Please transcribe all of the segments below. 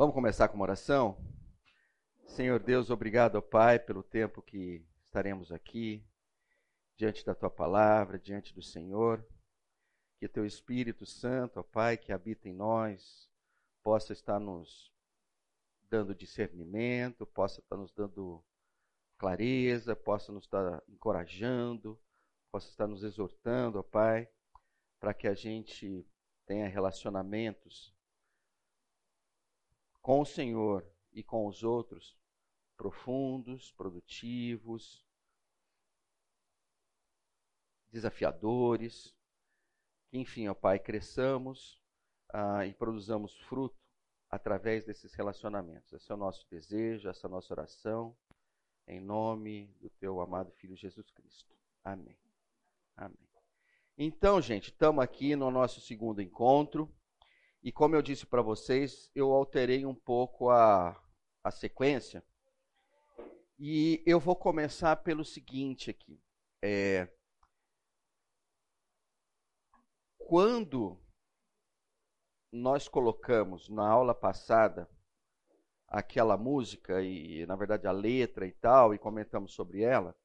Vamos começar com uma oração? Senhor Deus, obrigado, ó Pai, pelo tempo que estaremos aqui, diante da tua palavra, diante do Senhor. Que teu Espírito Santo, ó Pai, que habita em nós, possa estar nos dando discernimento, possa estar nos dando clareza, possa nos estar encorajando, possa estar nos exortando, ó Pai, para que a gente tenha relacionamentos com o Senhor e com os outros profundos, produtivos, desafiadores. Que, enfim, ó Pai, cresçamos ah, e produzamos fruto através desses relacionamentos. Esse é o nosso desejo, essa é a nossa oração, em nome do Teu amado Filho Jesus Cristo. Amém. Amém. Então, gente, estamos aqui no nosso segundo encontro. E como eu disse para vocês, eu alterei um pouco a, a sequência. E eu vou começar pelo seguinte aqui. É, quando nós colocamos na aula passada aquela música e na verdade a letra e tal e comentamos sobre ela,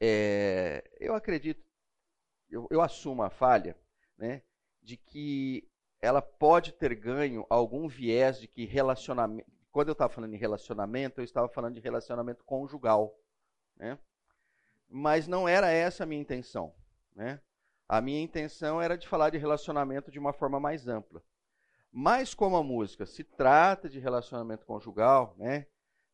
é, eu acredito, eu, eu assumo a falha, né, de que ela pode ter ganho algum viés de que relacionamento. Quando eu estava falando em relacionamento, eu estava falando de relacionamento conjugal. Né? Mas não era essa a minha intenção. Né? A minha intenção era de falar de relacionamento de uma forma mais ampla. Mas como a música se trata de relacionamento conjugal, né?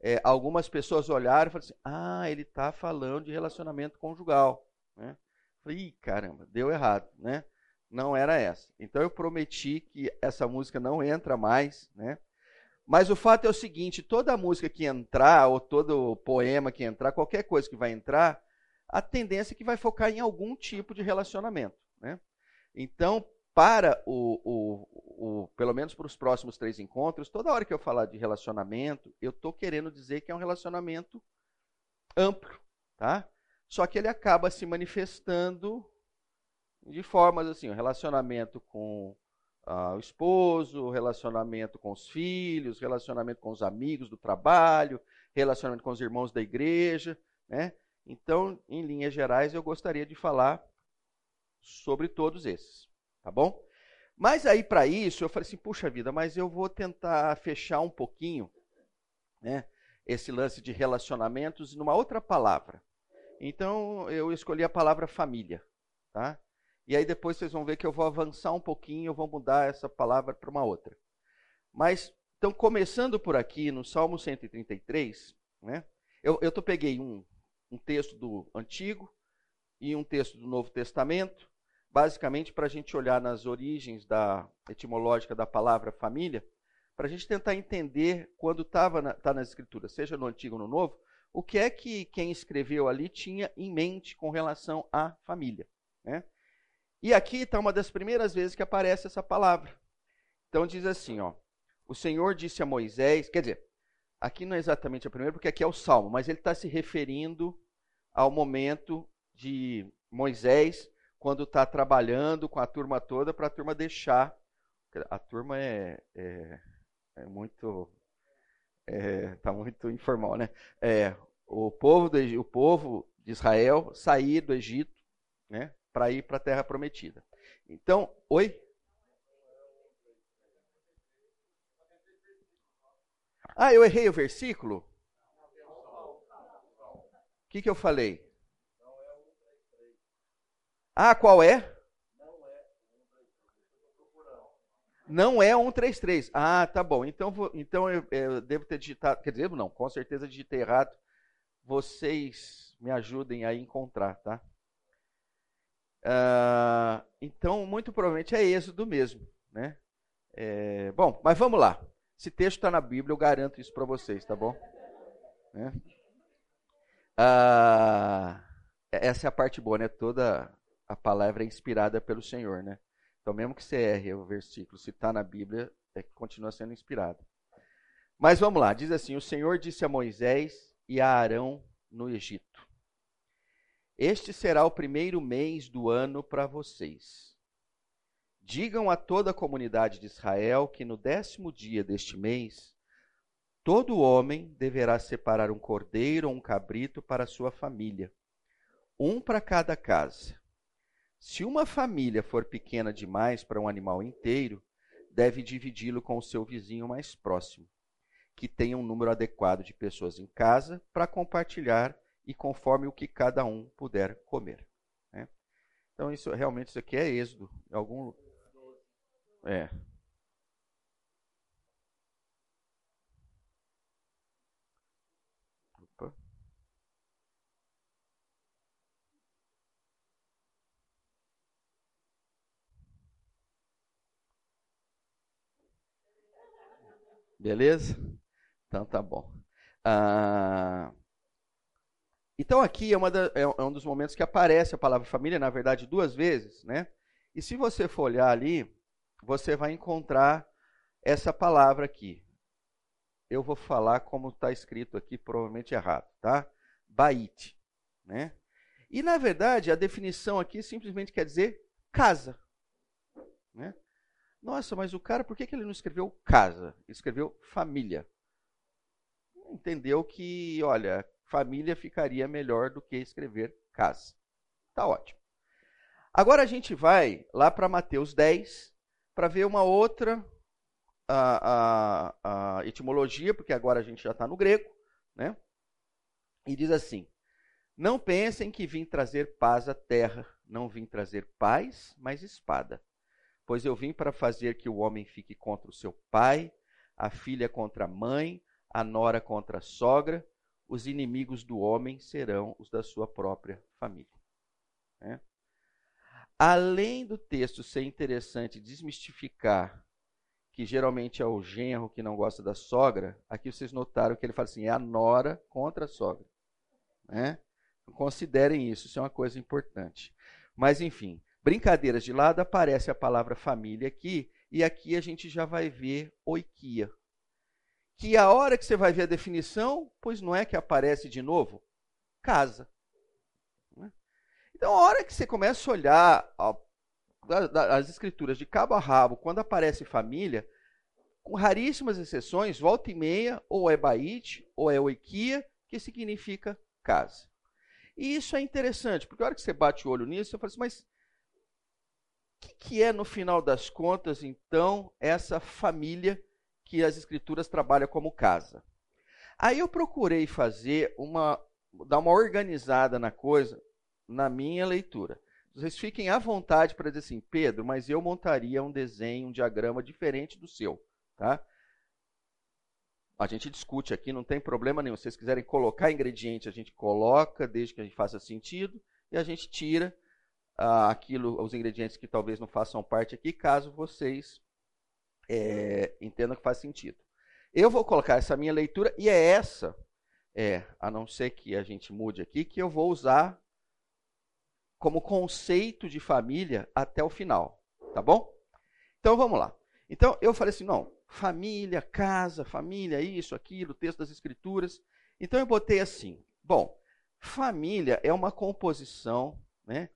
É, algumas pessoas olharam e falaram assim: ah, ele está falando de relacionamento conjugal. Né? Falei, caramba, deu errado, né? Não era essa. Então eu prometi que essa música não entra mais, né? Mas o fato é o seguinte: toda música que entrar, ou todo poema que entrar, qualquer coisa que vai entrar, a tendência é que vai focar em algum tipo de relacionamento. Né? Então, para o, o, o pelo menos para os próximos três encontros, toda hora que eu falar de relacionamento, eu estou querendo dizer que é um relacionamento amplo, tá? Só que ele acaba se manifestando de formas assim, o relacionamento com ah, o esposo, relacionamento com os filhos, relacionamento com os amigos do trabalho, relacionamento com os irmãos da igreja, né? Então, em linhas gerais, eu gostaria de falar sobre todos esses, tá bom? Mas aí para isso eu falei assim, puxa vida, mas eu vou tentar fechar um pouquinho, né, esse lance de relacionamentos numa outra palavra. Então eu escolhi a palavra família, tá? E aí depois vocês vão ver que eu vou avançar um pouquinho, eu vou mudar essa palavra para uma outra. Mas, então, começando por aqui, no Salmo 133, né, eu, eu tô, peguei um, um texto do Antigo e um texto do Novo Testamento, basicamente para a gente olhar nas origens da etimológica da palavra família, para a gente tentar entender quando estava na, tá nas escrituras, seja no Antigo ou no Novo, o que é que quem escreveu ali tinha em mente com relação à família. Né? E aqui está uma das primeiras vezes que aparece essa palavra. Então diz assim, ó: O Senhor disse a Moisés, quer dizer, aqui não é exatamente a primeira, porque aqui é o Salmo, mas ele está se referindo ao momento de Moisés quando está trabalhando com a turma toda para a turma deixar. A turma é, é, é muito está é, muito informal, né? É, o povo do, o povo de Israel sair do Egito, né? Para ir para a terra prometida. Então, oi? Ah, eu errei o versículo? O que, que eu falei? Ah, qual é? Não é 133. Ah, tá bom. Então, vou, então eu, eu, devo ter digitado. Quer dizer, não, com certeza digitei errado. Vocês me ajudem a encontrar, tá? Uh, então, muito provavelmente é êxodo mesmo. Né? É, bom, mas vamos lá. Esse texto está na Bíblia, eu garanto isso para vocês, tá bom? Né? Uh, essa é a parte boa, né? Toda a palavra é inspirada pelo Senhor, né? Então, mesmo que você erre o versículo, se está na Bíblia, é que continua sendo inspirado. Mas vamos lá, diz assim: O Senhor disse a Moisés e a Arão no Egito: este será o primeiro mês do ano para vocês. Digam a toda a comunidade de Israel que no décimo dia deste mês, todo homem deverá separar um cordeiro ou um cabrito para sua família, um para cada casa. Se uma família for pequena demais para um animal inteiro, deve dividi-lo com o seu vizinho mais próximo, que tenha um número adequado de pessoas em casa para compartilhar e conforme o que cada um puder comer. Né? Então, isso realmente isso aqui é êxodo. Algum, é. Beleza? Então tá bom. Ah, então aqui é, da, é, é, um dos momentos que aparece a palavra família, na verdade, duas vezes, né? E se você for olhar ali, você vai encontrar essa palavra aqui. Eu vou falar como está escrito aqui, provavelmente errado, tá? Bait, né? E na verdade a definição aqui simplesmente quer dizer casa, né? Nossa, mas o cara, por que, que ele não escreveu casa? escreveu família. Entendeu que, olha, família ficaria melhor do que escrever casa. Tá ótimo. Agora a gente vai lá para Mateus 10, para ver uma outra a, a, a etimologia, porque agora a gente já está no grego, né? E diz assim: Não pensem que vim trazer paz à terra, não vim trazer paz, mas espada. Pois eu vim para fazer que o homem fique contra o seu pai, a filha contra a mãe, a nora contra a sogra, os inimigos do homem serão os da sua própria família. Né? Além do texto ser interessante desmistificar que geralmente é o genro que não gosta da sogra, aqui vocês notaram que ele fala assim, é a nora contra a sogra. Né? Considerem isso, isso é uma coisa importante. Mas enfim, brincadeiras de lado, aparece a palavra família aqui, e aqui a gente já vai ver oikia. Que a hora que você vai ver a definição, pois não é que aparece de novo? Casa. Então, a hora que você começa a olhar as escrituras de cabo a rabo, quando aparece família, com raríssimas exceções, volta e meia, ou é Baite, ou é Oikia, que significa casa. E isso é interessante, porque a hora que você bate o olho nisso, você fala assim, mas o que, que é, no final das contas, então, essa família que as escrituras trabalham como casa? Aí eu procurei fazer uma, dar uma organizada na coisa, na minha leitura. Vocês fiquem à vontade para dizer assim, Pedro, mas eu montaria um desenho, um diagrama diferente do seu, tá? A gente discute aqui, não tem problema nenhum. Se vocês quiserem colocar ingrediente, a gente coloca, desde que a gente faça sentido, e a gente tira ah, aquilo, os ingredientes que talvez não façam parte aqui, caso vocês é, entendam que faz sentido. Eu vou colocar essa minha leitura, e é essa, é, a não ser que a gente mude aqui, que eu vou usar como conceito de família até o final, tá bom? Então vamos lá. Então eu falei assim, não, família, casa, família, isso, aquilo, texto das escrituras. Então eu botei assim, bom, família é uma composição, né,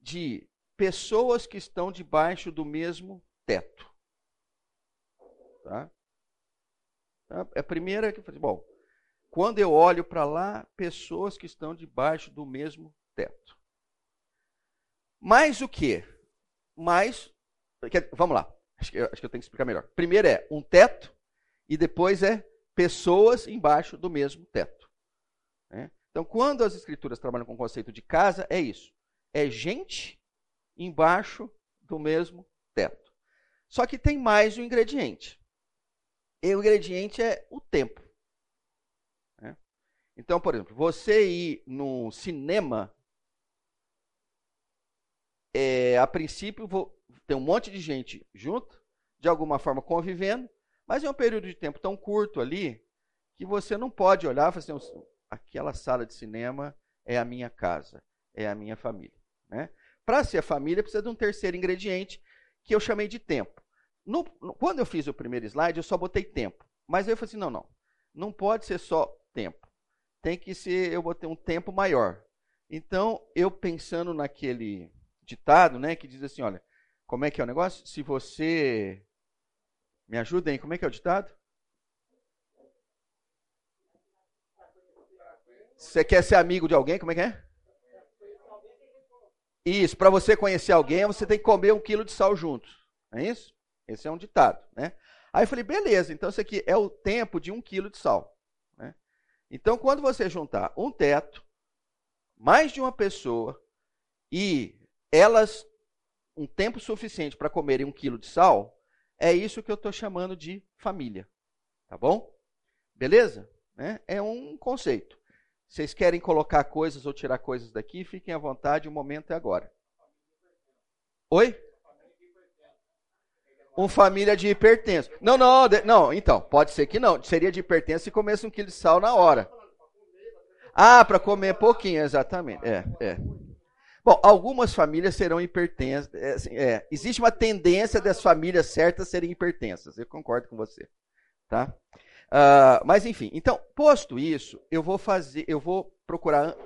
de pessoas que estão debaixo do mesmo teto. Tá? É a primeira que eu falei, bom, quando eu olho para lá, pessoas que estão debaixo do mesmo teto. Mais o que? Mais. Vamos lá. Acho que, acho que eu tenho que explicar melhor. Primeiro é um teto e depois é pessoas embaixo do mesmo teto. Né? Então, quando as escrituras trabalham com o conceito de casa, é isso. É gente embaixo do mesmo teto. Só que tem mais um ingrediente. E o ingrediente é o tempo. Né? Então, por exemplo, você ir no cinema é, a princípio, vou, tem um monte de gente junto, de alguma forma convivendo, mas é um período de tempo tão curto ali que você não pode olhar e falar assim, aquela sala de cinema é a minha casa, é a minha família. Né? Para ser a família, precisa de um terceiro ingrediente que eu chamei de tempo. No, no, quando eu fiz o primeiro slide, eu só botei tempo. Mas eu falei assim, não, não, não pode ser só tempo. Tem que ser, eu botei um tempo maior. Então, eu pensando naquele ditado, né, que diz assim, olha, Como é que é o negócio? Se você. Me ajudem, como é que é o ditado? Você quer ser amigo de alguém? Como é que é? Isso, para você conhecer alguém, você tem que comer um quilo de sal junto. É isso? Esse é um ditado, né? Aí eu falei, beleza, então isso aqui é o tempo de um quilo de sal. Né? Então, quando você juntar um teto, mais de uma pessoa, e elas um tempo suficiente para comerem um quilo de sal, é isso que eu estou chamando de família. Tá bom? Beleza? Né? É um conceito. Vocês querem colocar coisas ou tirar coisas daqui? Fiquem à vontade, o momento é agora. Oi? Um família de hipertenso. Não, não, não, então, pode ser que não. Seria de hipertenso se comesse um quilo de sal na hora. Ah, para comer pouquinho, exatamente. É, é. Bom, algumas famílias serão hipertensas. É, assim, é, existe uma tendência das famílias certas serem hipertensas. Eu concordo com você. Tá? Uh, mas enfim, então, posto isso, eu vou fazer, eu vou procurar,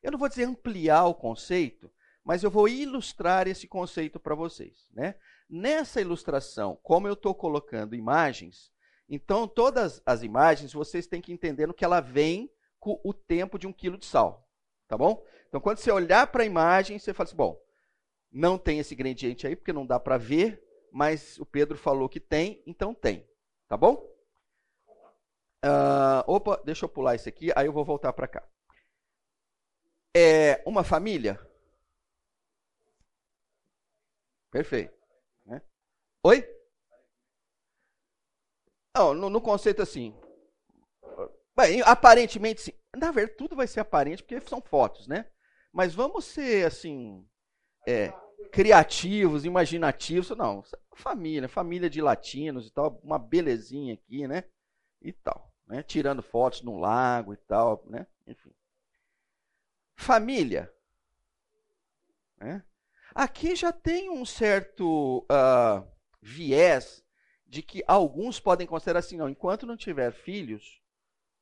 eu não vou dizer ampliar o conceito, mas eu vou ilustrar esse conceito para vocês. Né? Nessa ilustração, como eu estou colocando imagens, então todas as imagens vocês têm que entender que ela vem com o tempo de um quilo de sal. Tá bom? Então, quando você olhar para a imagem, você fala assim: bom, não tem esse ingrediente aí, porque não dá para ver, mas o Pedro falou que tem, então tem. Tá bom? Uh, opa, deixa eu pular isso aqui, aí eu vou voltar para cá. É uma família? Perfeito. Oi? Não, no, no, conceito assim. Bem, aparentemente sim. Na verdade, tudo vai ser aparente porque são fotos, né? Mas vamos ser assim. É, criativos, imaginativos. Não, família, família de latinos e tal, uma belezinha aqui, né? E tal né? tirando fotos no lago e tal, né? Enfim. Família. Né? Aqui já tem um certo uh, viés de que alguns podem considerar assim, não, enquanto não tiver filhos,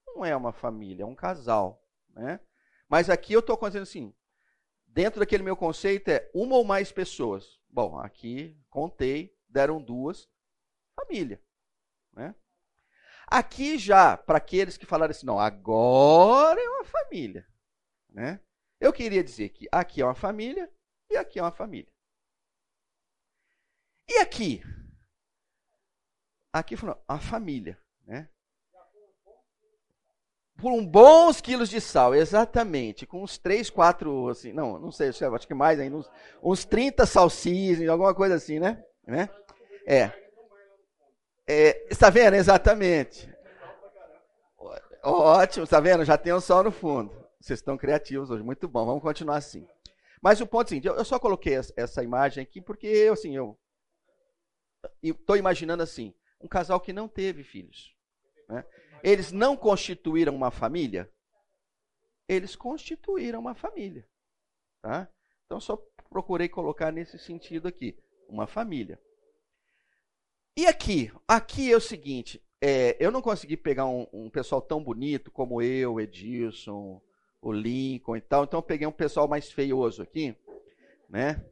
não é uma família, é um casal. Né? Mas aqui eu estou considerando assim, dentro daquele meu conceito é uma ou mais pessoas. Bom, aqui contei, deram duas, família. Né? Aqui já, para aqueles que falaram assim, não, agora é uma família. Né? Eu queria dizer que aqui é uma família e aqui é uma família. E aqui? Aqui falou, uma família. Né? Por um bons quilos de sal, exatamente. Com uns 3, 4, assim, não, não sei, acho que mais ainda, uns, uns 30 salsichas, alguma coisa assim, né? né? É. É, está vendo? Exatamente. Ótimo, está vendo? Já tem o sol no fundo. Vocês estão criativos hoje, muito bom. Vamos continuar assim. Mas o ponto é o seguinte, eu só coloquei essa imagem aqui porque, assim, eu estou imaginando assim, um casal que não teve filhos. Né? Eles não constituíram uma família, eles constituíram uma família. Tá? Então, só procurei colocar nesse sentido aqui, uma família. E aqui? Aqui é o seguinte: é, eu não consegui pegar um, um, pessoal tão bonito como eu, Edilson, o Lincoln e tal, então eu peguei um pessoal mais feioso aqui, né?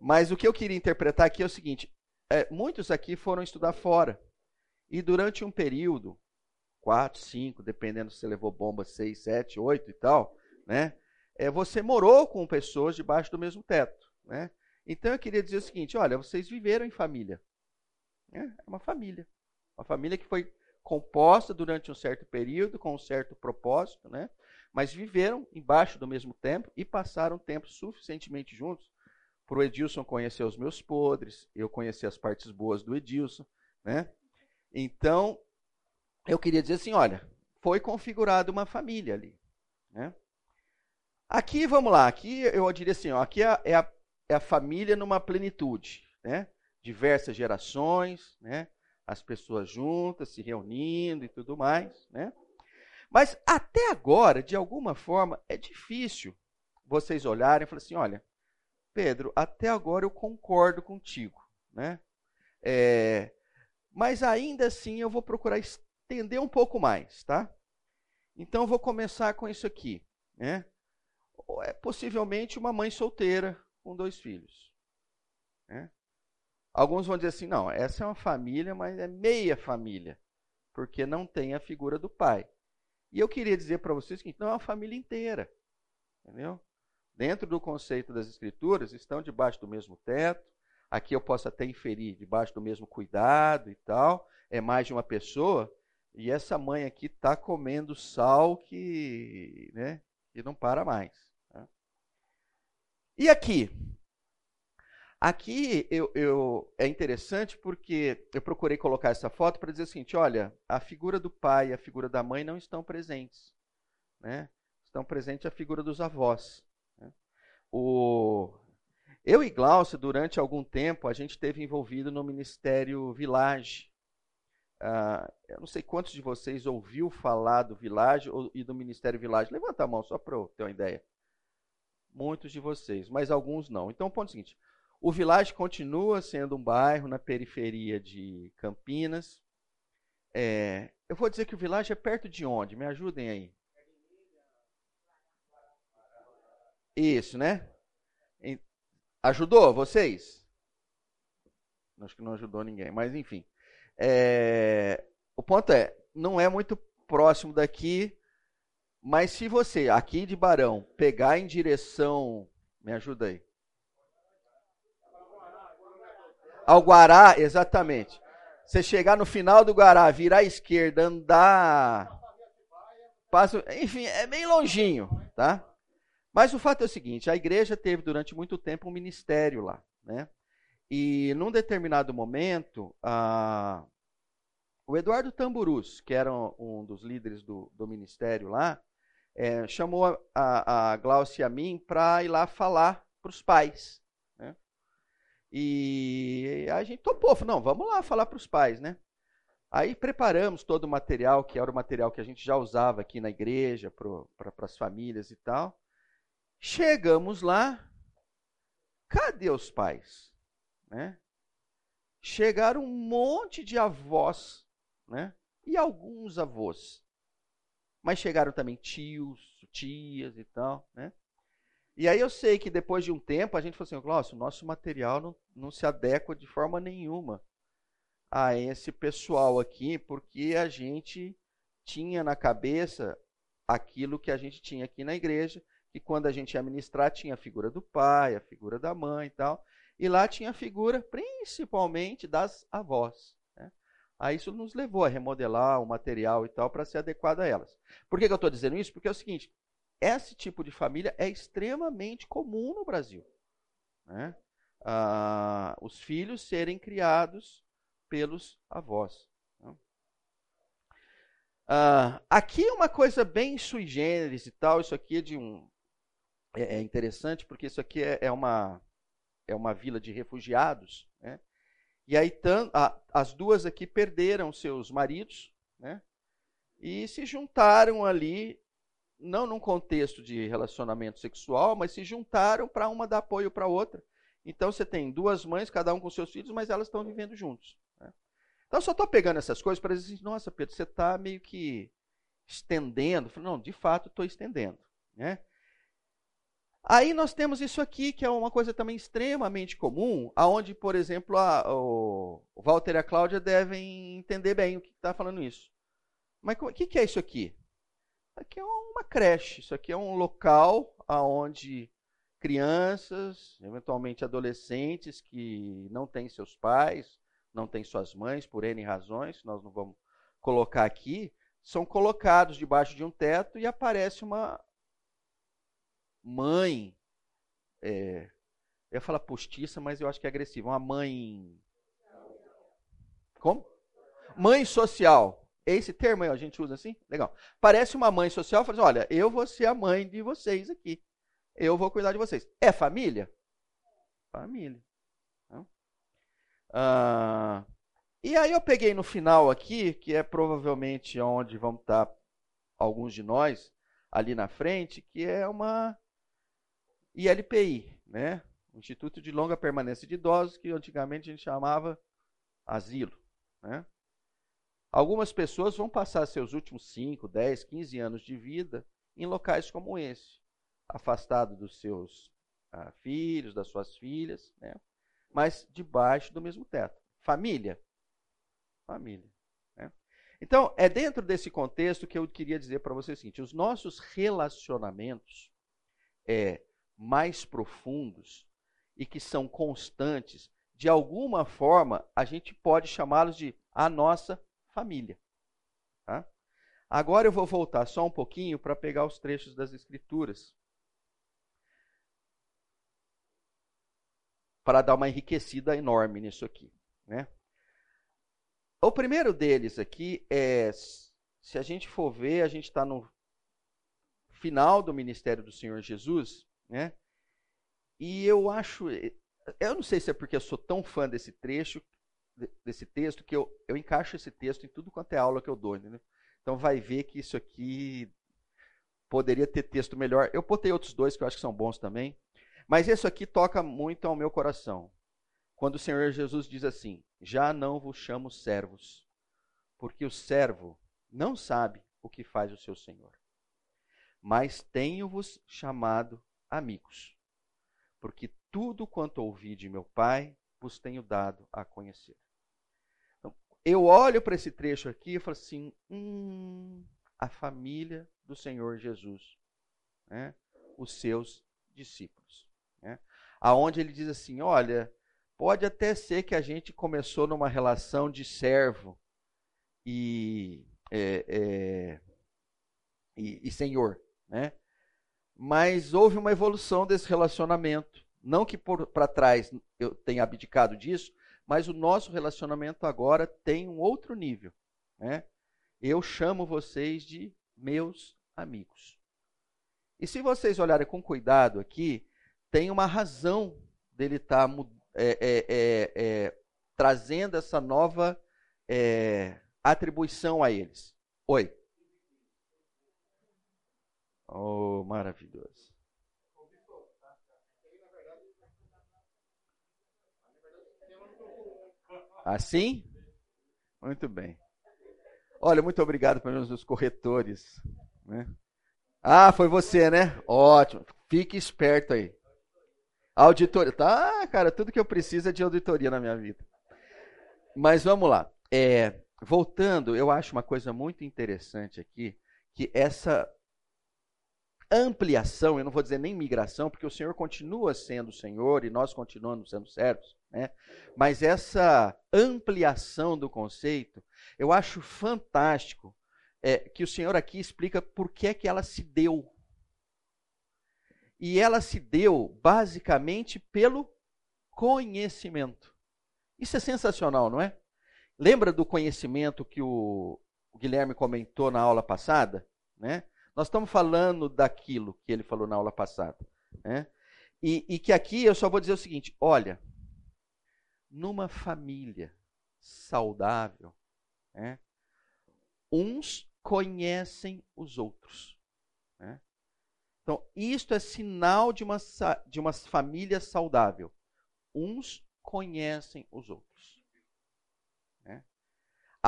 Mas o que eu queria interpretar aqui é o seguinte: é, muitos aqui foram estudar fora. E durante um período, quatro, cinco, dependendo se levou bomba, seis, sete, oito e tal, né? É, você morou com pessoas debaixo do mesmo teto, né? Então eu queria dizer o seguinte: olha, vocês viveram em família. É, é uma família. Uma família que foi composta durante um certo período, com um certo propósito, né? mas viveram embaixo do mesmo tempo e passaram tempo suficientemente juntos para o Edilson conhecer os meus podres, eu conhecer as partes boas do Edilson. Né? Então, eu queria dizer assim: olha, foi configurada uma família ali. Né? Aqui, vamos lá, aqui eu diria assim: ó, aqui é, é a, é a família numa plenitude. Né? diversas gerações, né? As pessoas juntas, se reunindo e tudo mais, né? Mas até agora, de alguma forma, é difícil vocês olharem e falarem assim, olha, Pedro, até agora eu concordo contigo, né? É, mas ainda assim eu vou procurar estender um pouco mais, tá? Então eu vou começar com isso aqui, né? É possivelmente uma mãe solteira com dois filhos, né? Alguns vão dizer assim: não, essa é uma família, mas é meia família, porque não tem a figura do pai. E eu queria dizer para vocês que não é uma família inteira, entendeu? Dentro do conceito das escrituras, estão debaixo do mesmo teto. Aqui eu posso até inferir, debaixo do mesmo cuidado e tal. É mais de uma pessoa. E essa mãe aqui está comendo sal que, né, que não para mais. Né? E aqui? Aqui eu, eu, é interessante porque eu procurei colocar essa foto para dizer o seguinte: olha, a figura do pai e a figura da mãe não estão presentes. Né? Estão presentes a figura dos avós. O, eu e Glaucia, durante algum tempo, a gente esteve envolvido no Ministério Village. Ah, eu não sei quantos de vocês ouviu falar do Village e do Ministério Village. Levanta a mão só para eu ter uma ideia. Muitos de vocês, mas alguns não. Então, o ponto é o seguinte: o Village continua sendo um bairro na periferia de Campinas. É, eu vou dizer que o Village é perto de onde? Me ajudem aí. Isso, né? Ajudou vocês? Acho que não ajudou ninguém, mas enfim. É, o ponto é, não é muito próximo daqui, mas se você, aqui de Barão, pegar em direção. Me ajuda aí. Ao Guará, exatamente. Você chegar no final do Guará, virar à esquerda, andar. Passa, enfim, é bem longinho, tá? Mas o fato é o seguinte: a igreja teve durante muito tempo um ministério lá, né? E num determinado momento, a... o Eduardo Tamburus, que era um dos líderes do, do ministério lá, é, chamou a, a Glaucia e a mim para ir lá falar para os pais. Né? E a gente topou, falou, não, vamos lá falar para os pais, né? Aí preparamos todo o material, que era o material que a gente já usava aqui na igreja, para as famílias e tal. Chegamos lá, cadê os pais? Né? Chegaram um monte de avós, né? E alguns avós. Mas chegaram também tios, tias e tal, né? E aí eu sei que depois de um tempo a gente falou assim, nossa, o nosso material não, não se adequa de forma nenhuma a esse pessoal aqui, porque a gente tinha na cabeça aquilo que a gente tinha aqui na igreja, que quando a gente ia ministrar tinha a figura do pai, a figura da mãe e tal. E lá tinha a figura principalmente das avós. Né? Aí isso nos levou a remodelar o material e tal para ser adequado a elas. Por que, que eu estou dizendo isso? Porque é o seguinte: esse tipo de família é extremamente comum no Brasil. Né? Ah, os filhos serem criados pelos avós. Ah, aqui uma coisa bem sui generis e tal, isso aqui é de um. É, é interessante porque isso aqui é, é uma é uma vila de refugiados, né? E aí a, as duas aqui perderam seus maridos, né? E se juntaram ali, não num contexto de relacionamento sexual, mas se juntaram para uma dar apoio para a outra. Então você tem duas mães, cada um com seus filhos, mas elas estão vivendo juntos. Né? Então eu só estou pegando essas coisas para dizer, assim, nossa, Pedro, você está meio que estendendo. Falei, não, de fato estou estendendo. Né? Aí nós temos isso aqui, que é uma coisa também extremamente comum, aonde, por exemplo, a, o, Walter e a Cláudia devem entender bem o que está falando isso. Mas o que, que é isso aqui? Isso aqui é uma creche, isso aqui é um local aonde crianças, eventualmente adolescentes que não têm seus pais, não têm suas mães, por N razões, nós não vamos colocar aqui, são colocados debaixo de um teto e aparece uma, mãe. É, eu ia falar postiça, mas eu acho que é agressiva. Uma mãe. Como? Mãe social. Esse termo aí a gente usa assim? Legal. Parece uma mãe social, fala assim, olha, eu vou ser a mãe de vocês aqui. Eu vou cuidar de vocês. É família? Família. Ah, e aí eu peguei no final aqui, que é provavelmente onde vão estar alguns de nós, ali na frente, que é uma e LPI, né? Instituto de Longa Permanência de Idosos, que antigamente a gente chamava asilo. Né? Algumas pessoas vão passar seus últimos 5, 10, 15 anos de vida em locais como esse, afastado dos seus ah, filhos, das suas filhas. Né? mas debaixo do mesmo teto. Família. Família. Né? Então, é dentro desse contexto que eu queria dizer para vocês o seguinte: os nossos relacionamentos é, mais profundos e que são constantes, de alguma forma, a gente pode chamá-los de a nossa família. Tá? Agora eu vou voltar só um pouquinho para pegar os trechos das Escrituras. Para dar uma enriquecida enorme nisso aqui. Né? O primeiro deles aqui é, se a gente for ver, a gente está no final do ministério do Senhor Jesus, né? E eu acho, eu não sei se é porque eu sou tão fã desse trecho, desse texto, que eu, eu encaixo esse texto em tudo quanto é aula que eu dou? Então vai ver que isso aqui poderia ter texto melhor. Eu botei outros dois que eu acho que são bons também. Mas esse aqui toca muito ao meu coração. Quando o Senhor Jesus diz assim: Já não vos chamo servos, porque o servo não sabe o que faz o seu Senhor. Mas tenho-vos chamado amigos, porque tudo quanto ouvi de meu Pai vos tenho dado a conhecer eu olho para esse trecho aqui e falo assim: hum, a família do Senhor Jesus, né? os seus discípulos. Né? Aonde ele diz assim: olha, pode até ser que a gente começou numa relação de servo e, é, é, e, e senhor, né? Mas houve uma evolução desse relacionamento. Não que para trás eu tenha abdicado disso, mas o nosso relacionamento agora tem um outro nível. Né? Eu chamo vocês de meus amigos. E se vocês olharem com cuidado aqui, tem uma razão dele estar tá, é, é, é, é, trazendo essa nova é, atribuição a eles. Oi. Oh, maravilhoso. Assim? Muito bem. Olha, muito obrigado pelos corretores. Né? Ah, foi você, né? Ótimo. Fique esperto aí. Auditoria. Tá, cara, tudo que eu preciso é de auditoria na minha vida. Mas vamos lá. É, voltando, eu acho uma coisa muito interessante aqui, que essa ampliação, eu não vou dizer nem migração, porque o Senhor continua sendo o Senhor e nós continuamos sendo servos, né? Mas essa ampliação do conceito, eu acho fantástico é, que o Senhor aqui explica por que é que ela se deu. E ela se deu basicamente pelo conhecimento. Isso é sensacional, não é? Lembra do conhecimento que o Guilherme comentou na aula passada, né? Nós estamos falando daquilo que ele falou na aula passada. Né? E, e que aqui eu só vou dizer o seguinte: olha, numa família saudável, né, uns conhecem os outros. Né? Então, isto é sinal de uma, de uma família saudável. Uns conhecem os outros.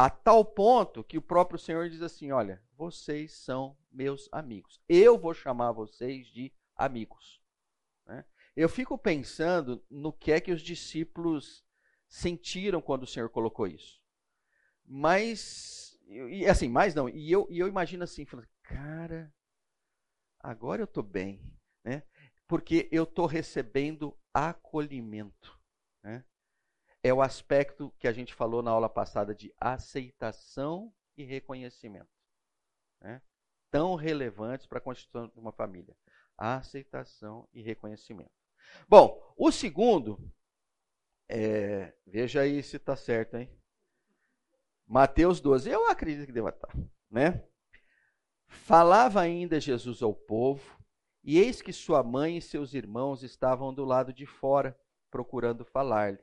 A tal ponto que o próprio Senhor diz assim: olha, vocês são meus amigos. Eu vou chamar vocês de amigos. Né? Eu fico pensando no que é que os discípulos sentiram quando o Senhor colocou isso. Mas, e assim, mais não, e eu, e eu imagino assim, falando, cara, agora eu estou bem, né? porque eu estou recebendo acolhimento. Né? É o aspecto que a gente falou na aula passada de aceitação e reconhecimento né, tão relevantes para a constituição de uma família: aceitação e reconhecimento. Bom, o segundo, é, veja aí se está certo, hein? Mateus 12, eu acredito que deva estar, tá, né? Falava ainda Jesus ao povo, e eis que sua mãe e seus irmãos estavam do lado de fora, procurando falar-lhe.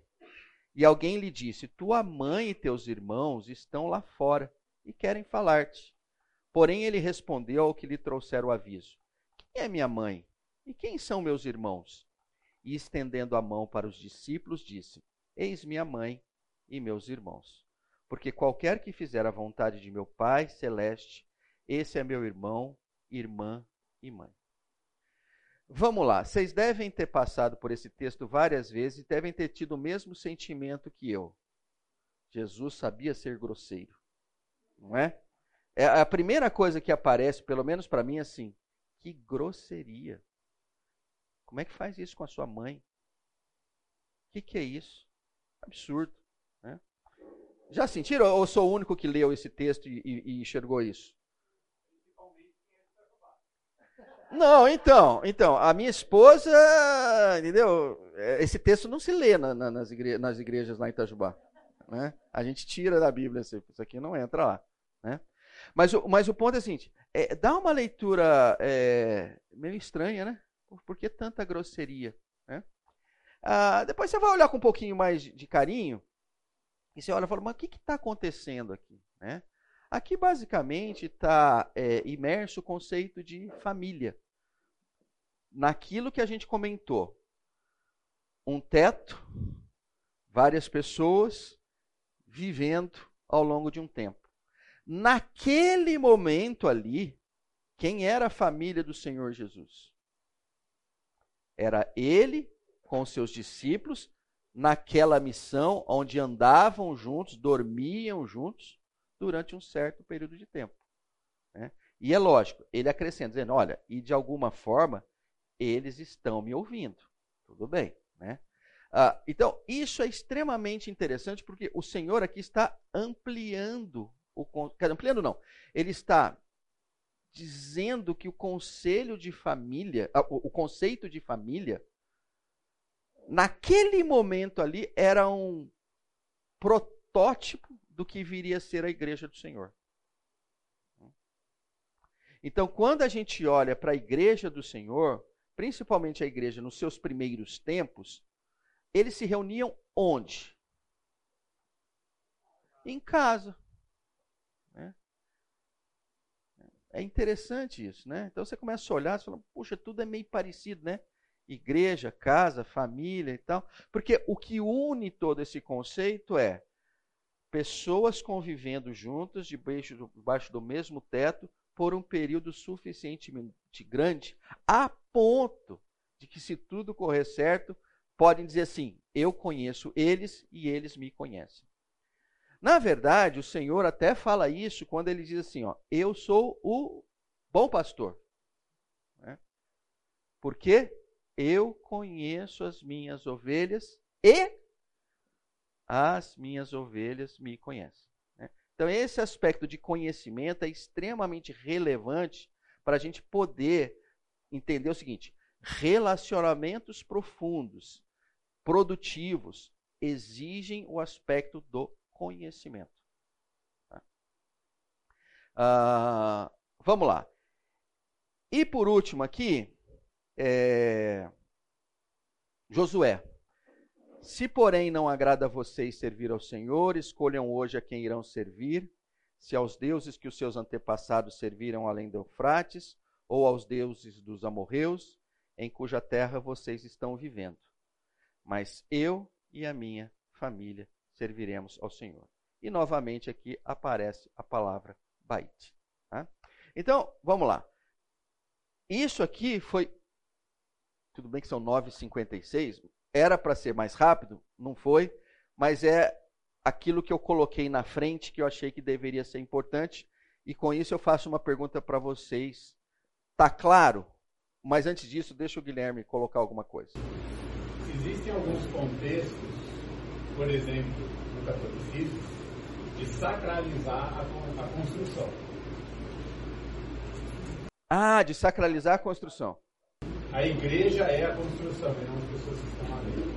E alguém lhe disse: Tua mãe e teus irmãos estão lá fora e querem falar-te. Porém, ele respondeu ao que lhe trouxeram o aviso: Quem é minha mãe? E quem são meus irmãos? E estendendo a mão para os discípulos, disse: Eis minha mãe e meus irmãos. Porque qualquer que fizer a vontade de meu Pai celeste, esse é meu irmão, irmã e mãe. Vamos lá, vocês devem ter passado por esse texto várias vezes e devem ter tido o mesmo sentimento que eu. Jesus sabia ser grosseiro, não é? É a primeira coisa que aparece, pelo menos para mim, é assim: que grosseria. Como é que faz isso com a sua mãe? O que, que é isso? Absurdo. Né? Já sentiram ou sou o único que leu esse texto e, e, e enxergou isso? Não, então, então, a minha esposa, entendeu? É, esse texto não se lê na, na, nas, igre nas, igrejas lá em Itajubá. Né? A gente tira da Bíblia, isso aqui não entra lá. Né? Mas, mas o ponto é o seguinte: é, dá uma leitura é, meio estranha, né? Por que tanta grosseria? Né? Ah, depois você vai olhar com um pouquinho mais de, de carinho e você olha e fala, mas o que está acontecendo aqui? Né? Aqui basicamente está é, imerso o conceito de família naquilo que a gente comentou. Um teto, várias pessoas vivendo ao longo de um tempo. Naquele momento ali, quem era a família do Senhor Jesus? Era ele com seus discípulos naquela missão onde andavam juntos, dormiam juntos durante um certo período de tempo. Né? E é lógico, ele acrescenta, dizendo: olha, e de alguma forma eles estão me ouvindo. Tudo bem, né? Ah, então, isso é extremamente interessante porque o Senhor aqui está ampliando o ampliando não. Ele está dizendo que o conselho de família, ah, o conceito de família naquele momento ali era um protótipo do que viria a ser a igreja do Senhor. Então, quando a gente olha para a igreja do Senhor, principalmente a igreja nos seus primeiros tempos, eles se reuniam onde? Em casa. Né? É interessante isso, né? Então você começa a olhar e fala, puxa, tudo é meio parecido, né? Igreja, casa, família e tal. Porque o que une todo esse conceito é pessoas convivendo juntas, debaixo do, debaixo do mesmo teto, por um período suficientemente grande, a ponto de que, se tudo correr certo, podem dizer assim: eu conheço eles e eles me conhecem. Na verdade, o Senhor até fala isso quando ele diz assim: ó, eu sou o bom pastor. Né? Porque eu conheço as minhas ovelhas e as minhas ovelhas me conhecem. Então, esse aspecto de conhecimento é extremamente relevante para a gente poder entender o seguinte: relacionamentos profundos, produtivos, exigem o aspecto do conhecimento. Tá? Ah, vamos lá. E por último aqui, é, Josué. Se, porém, não agrada a vocês servir ao Senhor, escolham hoje a quem irão servir, se aos deuses que os seus antepassados serviram além do Eufrates, ou aos deuses dos amorreus, em cuja terra vocês estão vivendo. Mas eu e a minha família serviremos ao Senhor. E novamente aqui aparece a palavra Bait. Tá? Então, vamos lá. Isso aqui foi. Tudo bem que são 9h56, era para ser mais rápido, não foi, mas é aquilo que eu coloquei na frente que eu achei que deveria ser importante. E com isso eu faço uma pergunta para vocês. Tá claro? Mas antes disso, deixa o Guilherme colocar alguma coisa. Existem alguns contextos, por exemplo, no catolicismo, de sacralizar a, a construção. Ah, de sacralizar a construção. A igreja é a construção, e não as pessoas que estão dentro.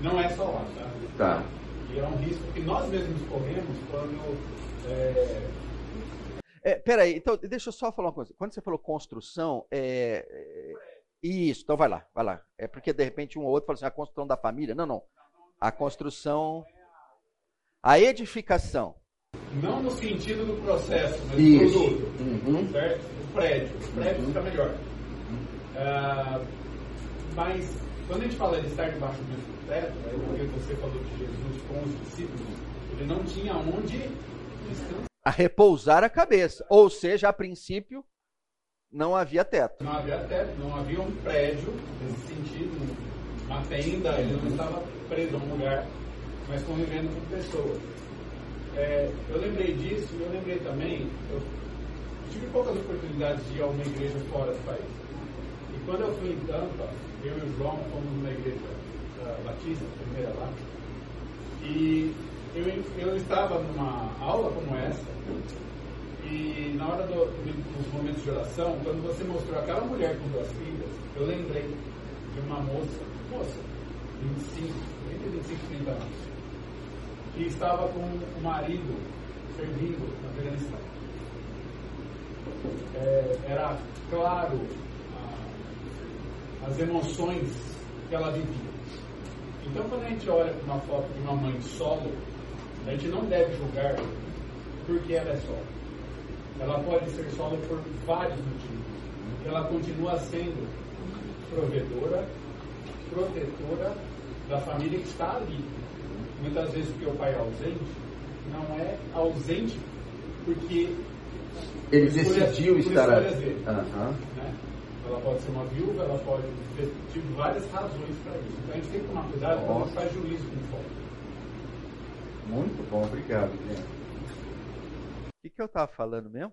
Não é só lá, tá? Tá. E é um risco que nós mesmos corremos quando. É... É, peraí, então deixa eu só falar uma coisa. Quando você falou construção, é, é, isso, então vai lá, vai lá. É porque de repente um ou outro fala assim, a construção da família. Não, não. A construção. A edificação. Não no sentido do processo, mas do produto. Uhum. Certo? O prédio. O prédio uhum. fica melhor. Uh, mas quando a gente fala de estar debaixo do mesmo teto, é porque você falou de Jesus com os discípulos, ele não tinha onde descansar. A repousar a cabeça. Ou seja, a princípio, Não havia teto. Não havia teto, não havia um prédio nesse sentido, uma tenda, ele não estava preso a um lugar, mas convivendo com pessoas. É, eu lembrei disso eu lembrei também, eu tive poucas oportunidades de ir a uma igreja fora do país. Quando eu fui em Tampa, eu e o João fomos numa igreja uh, batista, primeira lá, e eu, eu estava numa aula como essa, e na hora do, dos momentos de oração, quando você mostrou aquela mulher com duas filhas, eu lembrei de uma moça, moça, 25, entre 25 e 30 anos, que estava com o marido servindo no Afeganistão. É, era claro as emoções que ela vivia. Então, quando a gente olha para uma foto de uma mãe solo, a gente não deve julgar porque ela é solo. Ela pode ser solo por vários motivos. Ela continua sendo provedora, protetora da família que está ali. Muitas vezes porque o pai é ausente, não é ausente porque ele decidiu estar ali. Uhum. Ela pode ser uma viúva, ela pode ter tido várias razões para isso. Então a gente tem que tomar cuidado para não faz juízo com foco. Muito bom, obrigado, gente. O que, que eu estava falando mesmo?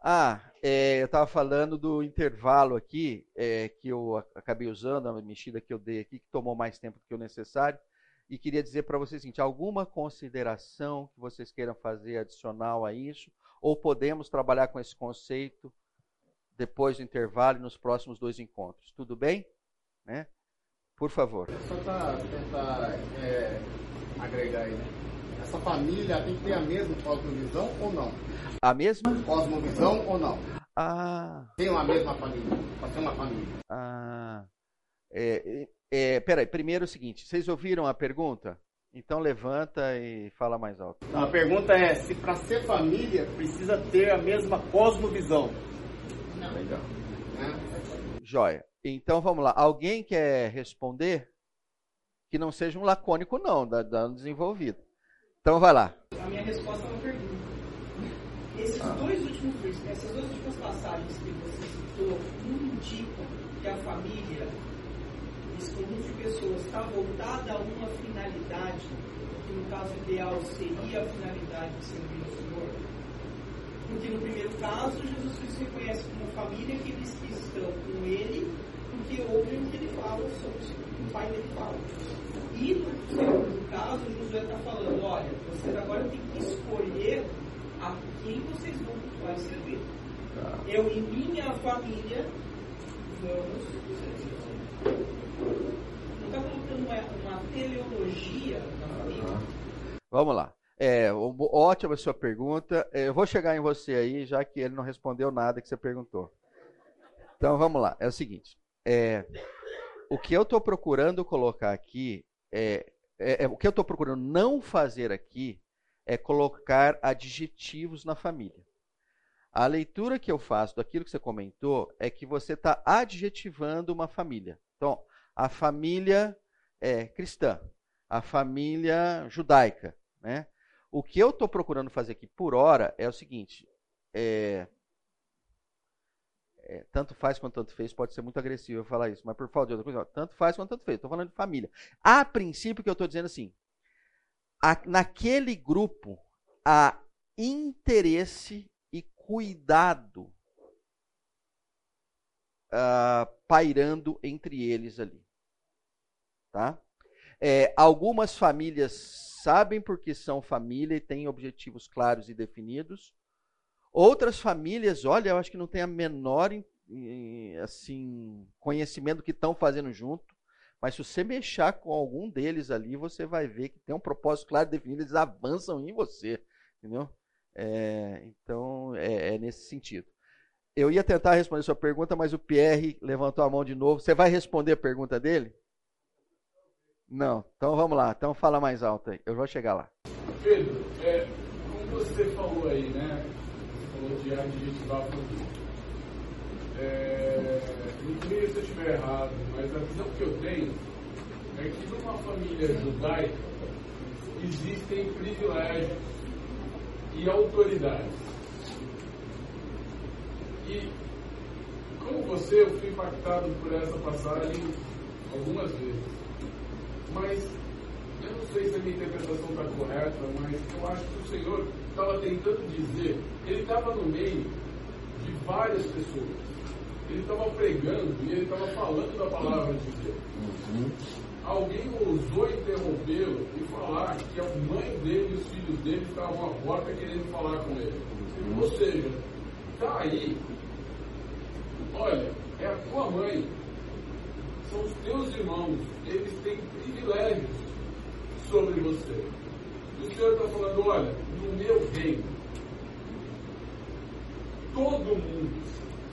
Ah, é, eu estava falando do intervalo aqui, é, que eu acabei usando, a mexida que eu dei aqui, que tomou mais tempo do que o necessário, e queria dizer para vocês o seguinte: alguma consideração que vocês queiram fazer adicional a isso, ou podemos trabalhar com esse conceito depois do intervalo e nos próximos dois encontros. Tudo bem? Né? Por favor. Só para tentar é, agregar aí, né? Essa família tem que ter a mesma cosmovisão ou não? A mesma? Cosmovisão ou não? Ah. Tem uma mesma família, para ter uma família. Ah. É, é, peraí, primeiro é o seguinte, vocês ouviram a pergunta? Então levanta e fala mais alto. a pergunta é se para ser família precisa ter a mesma cosmovisão. Não. Legal. É. Joia. Então vamos lá. Alguém quer responder? que não seja um lacônico, não, dando desenvolvido. Então vai lá. A minha resposta é uma pergunta. Esses ah. dois últimos essas duas últimas passagens que você citou, indicam que a família, esse conjunto de pessoas, está voltada a uma finalidade, que no caso ideal seria a finalidade de servir ao Senhor. Porque no primeiro caso, Jesus se reconhece como família aqueles que estão com ele, porque ouvem o que ele fala sobre o pai dele fala. E no segundo caso, Josué está falando, olha, vocês agora têm que escolher a quem vocês vão cultuar e servir. Tá. Eu e minha família vamos servir. Não está colocando uma, uma teleologia na família. Vamos lá. É, ótima sua pergunta. É, eu vou chegar em você aí, já que ele não respondeu nada que você perguntou. Então vamos lá. É o seguinte. É, o que eu estou procurando colocar aqui é, é, é, o que eu estou procurando não fazer aqui é colocar adjetivos na família. A leitura que eu faço daquilo que você comentou é que você está adjetivando uma família. Então, a família é cristã, a família judaica. Né? O que eu estou procurando fazer aqui por hora é o seguinte: é, é, tanto faz quanto tanto fez, pode ser muito agressivo eu falar isso, mas por falta de outra coisa, tanto faz quanto tanto fez. Estou falando de família. A princípio, que eu estou dizendo assim: a, naquele grupo há interesse e cuidado uh, pairando entre eles ali. Tá? É, algumas famílias sabem porque são família e têm objetivos claros e definidos. Outras famílias, olha, eu acho que não tem a menor assim conhecimento do que estão fazendo junto. Mas se você mexer com algum deles ali, você vai ver que tem um propósito claro definido, eles avançam em você. Entendeu? É, então, é, é, nesse sentido. Eu ia tentar responder sua pergunta, mas o Pierre levantou a mão de novo. Você vai responder a pergunta dele? Não. Então vamos lá. Então fala mais alto aí. Eu vou chegar lá. Pedro, é, como você falou aí, né? falou de adjetivar produto. É, me corrija se eu estiver errado, mas a visão que eu tenho é que numa família judaica existem privilégios e autoridades. E, como você, eu fui impactado por essa passagem algumas vezes. Mas, eu não sei se a minha interpretação está correta, mas eu acho que o Senhor estava tentando dizer, ele estava no meio de várias pessoas. Ele estava pregando e ele estava falando da palavra de Deus. Uhum. Alguém ousou interrompê-lo e falar que a mãe dele e os filhos dele estavam à porta querendo falar com ele. Uhum. Ou seja, está aí. Olha, é a tua mãe, são os teus irmãos, eles têm privilégios sobre você. O Senhor está falando, olha, no meu reino, todo mundo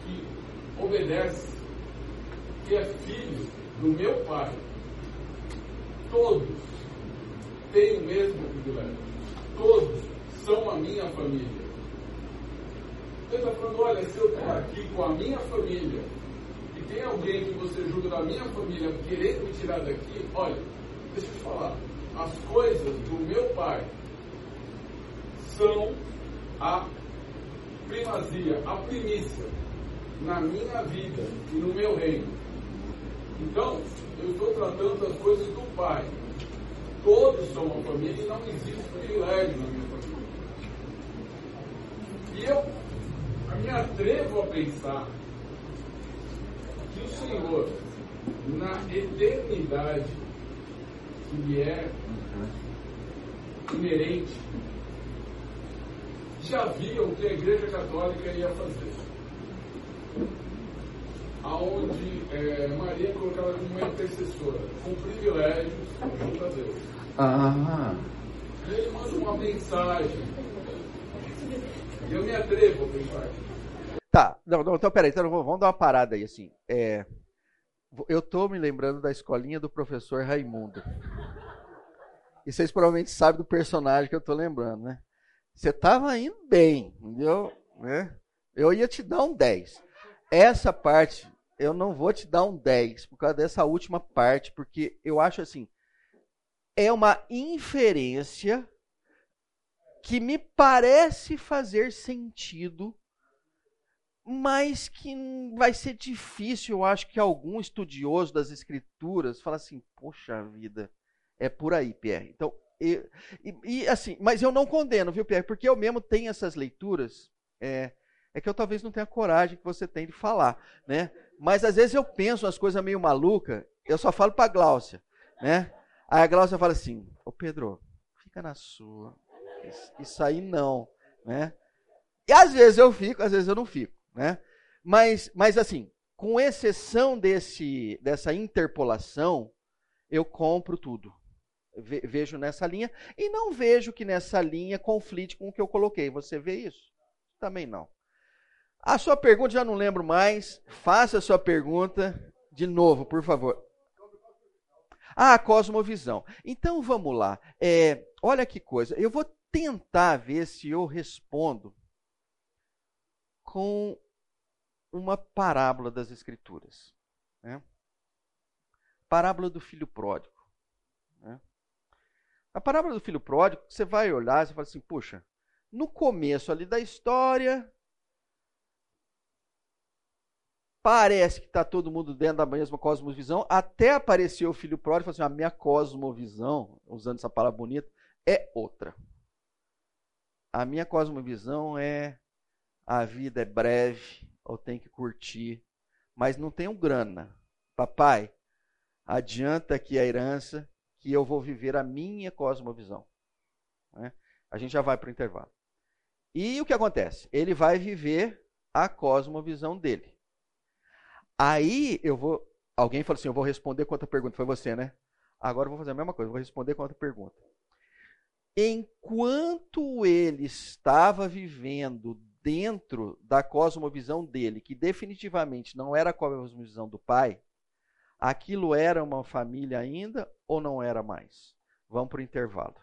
que obedece, que é filho do meu Pai, todos têm o mesmo privilégio. Todos são a minha família. Ele está falando, olha, se eu estou aqui com a minha família e tem alguém que você julga da minha família querendo me tirar daqui, olha, deixa eu te falar, as coisas do meu pai são a primazia, a primícia na minha vida e no meu reino. Então, eu estou tratando as coisas do pai. Todos são uma família e não existe privilégio na minha família. E eu me atrevo a pensar o Senhor, na eternidade que lhe é inerente, já via o que a Igreja Católica ia fazer. Aonde é, Maria colocava como uma intercessora, com privilégios junto a Deus. Ah. E ele manda uma mensagem. Eu me atrevo a pensar Tá, não, não, então peraí, então vamos dar uma parada aí, assim. É, eu tô me lembrando da escolinha do professor Raimundo. E vocês provavelmente sabem do personagem que eu tô lembrando, né? Você tava indo bem, entendeu? Né? Eu ia te dar um 10. Essa parte, eu não vou te dar um 10 por causa dessa última parte, porque eu acho assim, é uma inferência que me parece fazer sentido mas que vai ser difícil, eu acho que algum estudioso das escrituras fala assim, poxa vida, é por aí, Pierre. Então, e, e, e, assim, mas eu não condeno, viu, Pierre, porque eu mesmo tenho essas leituras, é, é que eu talvez não tenha coragem que você tem de falar, né? Mas às vezes eu penso umas coisas meio malucas, eu só falo para a Gláucia, né? Aí a Gláucia fala assim, ô Pedro, fica na sua, isso aí não, né? E às vezes eu fico, às vezes eu não fico. Né? Mas, mas assim, com exceção desse, dessa interpolação, eu compro tudo. vejo nessa linha e não vejo que nessa linha conflite com o que eu coloquei. Você vê isso? Também não. A sua pergunta já não lembro mais. Faça a sua pergunta de novo, por favor. Ah, cosmovisão. Então vamos lá. É, olha que coisa. Eu vou tentar ver se eu respondo com uma parábola das Escrituras. Né? Parábola do filho pródigo. Né? A parábola do filho pródigo, você vai olhar e fala assim, puxa, no começo ali da história, parece que está todo mundo dentro da mesma cosmovisão, até apareceu o filho pródigo e falou assim, a minha cosmovisão, usando essa palavra bonita, é outra. A minha cosmovisão é a vida é breve, ou tem que curtir, mas não tenho grana. Papai, adianta aqui a herança que eu vou viver a minha cosmovisão. Né? A gente já vai para o intervalo. E o que acontece? Ele vai viver a cosmovisão dele. Aí eu vou. Alguém falou assim: eu vou responder com outra pergunta. Foi você, né? Agora eu vou fazer a mesma coisa, vou responder com outra pergunta. Enquanto ele estava vivendo dentro da cosmovisão dele, que definitivamente não era a cosmovisão do pai, aquilo era uma família ainda ou não era mais? Vamos para o intervalo.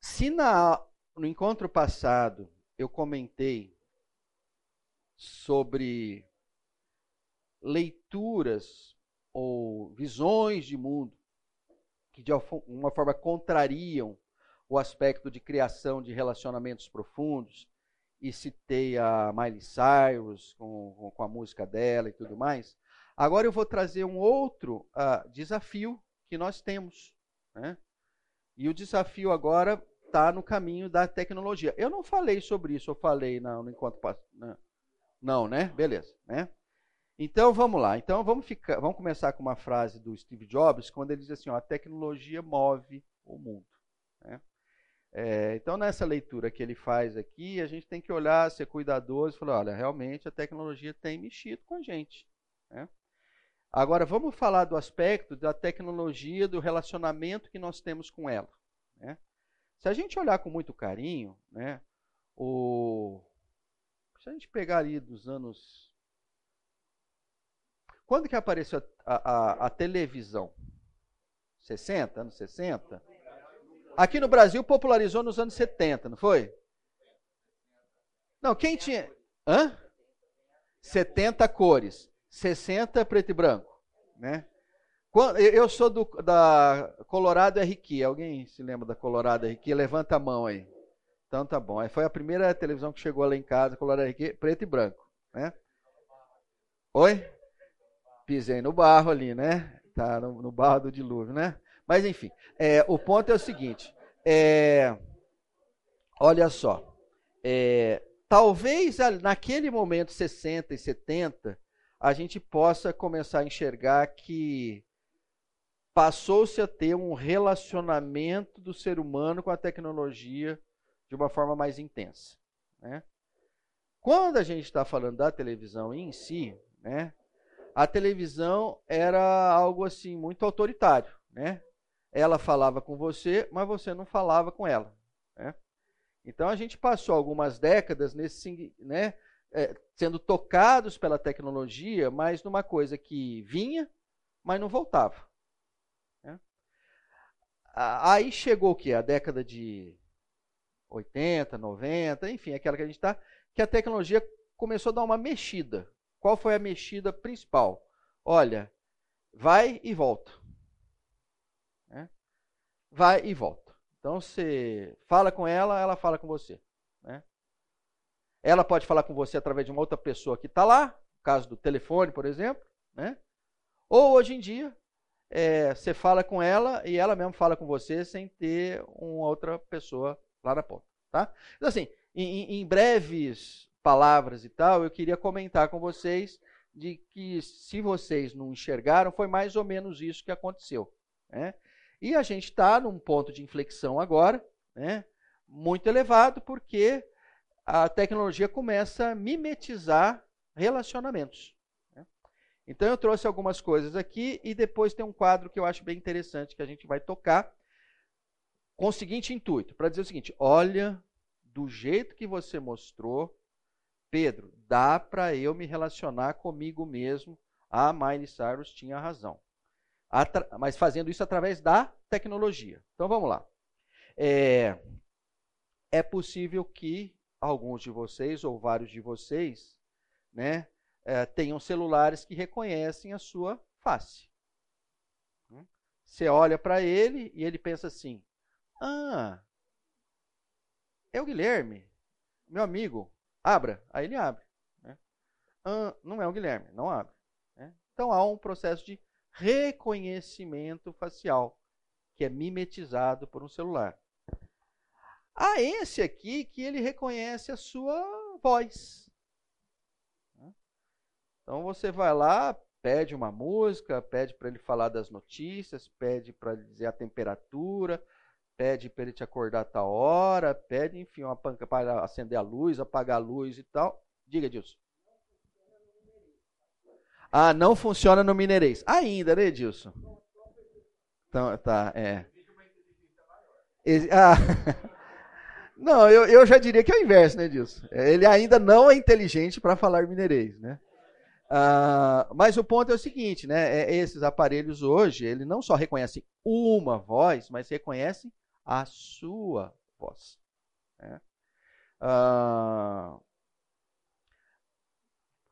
Se na, no encontro passado eu comentei sobre leituras ou visões de mundo que de uma forma contrariam o aspecto de criação de relacionamentos profundos, e citei a Miley Cyrus com, com a música dela e tudo mais. Agora eu vou trazer um outro uh, desafio que nós temos. Né? E o desafio agora está no caminho da tecnologia. Eu não falei sobre isso, eu falei no, no encontro não, né? Beleza, né? Então vamos lá. Então vamos ficar, vamos começar com uma frase do Steve Jobs quando ele diz assim: ó, a tecnologia move o mundo. Né? É, então nessa leitura que ele faz aqui, a gente tem que olhar, ser cuidadoso, e falar, olha, realmente a tecnologia tem mexido com a gente. Né? Agora vamos falar do aspecto da tecnologia, do relacionamento que nós temos com ela. Né? Se a gente olhar com muito carinho, né, o... se a gente pegar ali dos anos. Quando que apareceu a, a, a televisão? 60, anos 60? Aqui no Brasil popularizou nos anos 70, não foi? Não, quem tinha. Hã? 70 cores. 60 preto e branco. Né? Eu sou do, da Colorado RQ. Alguém se lembra da Colorado RQ? Levanta a mão aí. Então tá bom. Aí foi a primeira televisão que chegou lá em casa, Colorado RQ, preto e branco. Né? Oi? Pisei no barro ali, né? Tá no, no barro do dilúvio, né? Mas enfim, é, o ponto é o seguinte. É, olha só. É, talvez naquele momento 60 e 70, a gente possa começar a enxergar que passou-se a ter um relacionamento do ser humano com a tecnologia de uma forma mais intensa. Né? Quando a gente está falando da televisão em si, né, a televisão era algo assim muito autoritário. Né? Ela falava com você, mas você não falava com ela. Né? Então a gente passou algumas décadas nesse, né, é, sendo tocados pela tecnologia, mas numa coisa que vinha, mas não voltava. Aí chegou o que? A década de 80, 90, enfim, aquela que a gente está, que a tecnologia começou a dar uma mexida. Qual foi a mexida principal? Olha, vai e volta. Né? Vai e volta. Então você fala com ela, ela fala com você. Né? Ela pode falar com você através de uma outra pessoa que está lá, no caso do telefone, por exemplo. Né? Ou hoje em dia, é, você fala com ela e ela mesmo fala com você sem ter uma outra pessoa lá na ponta. Tá? Então, assim, em, em breves palavras e tal, eu queria comentar com vocês de que se vocês não enxergaram, foi mais ou menos isso que aconteceu. Né? E a gente está num ponto de inflexão agora, né? muito elevado, porque a tecnologia começa a mimetizar relacionamentos. Então eu trouxe algumas coisas aqui e depois tem um quadro que eu acho bem interessante que a gente vai tocar com o seguinte intuito, para dizer o seguinte: olha, do jeito que você mostrou, Pedro, dá para eu me relacionar comigo mesmo. A Miley Cyrus tinha razão. Mas fazendo isso através da tecnologia. Então vamos lá. É, é possível que alguns de vocês ou vários de vocês, né, é, tenham celulares que reconhecem a sua face. Hum? Você olha para ele e ele pensa assim: Ah, é o Guilherme, meu amigo, abra. Aí ele abre. Né? Ah, não é o Guilherme, não abre. Né? Então há um processo de reconhecimento facial que é mimetizado por um celular. Há esse aqui que ele reconhece a sua voz. Então você vai lá, pede uma música, pede para ele falar das notícias, pede para dizer a temperatura, pede para ele te acordar a tal hora, pede, enfim, uma panca para acender a luz, apagar a luz e tal. Diga, Dilson. Ah, não funciona no Mineirês. Ainda, né, Dilson? Então, tá, é. Ah, não, eu, eu já diria que é o inverso, né, Dilson? Ele ainda não é inteligente para falar mineirês, né? Uh, mas o ponto é o seguinte, né? É, esses aparelhos hoje, ele não só reconhecem uma voz, mas reconhecem a sua voz. Né? Uh,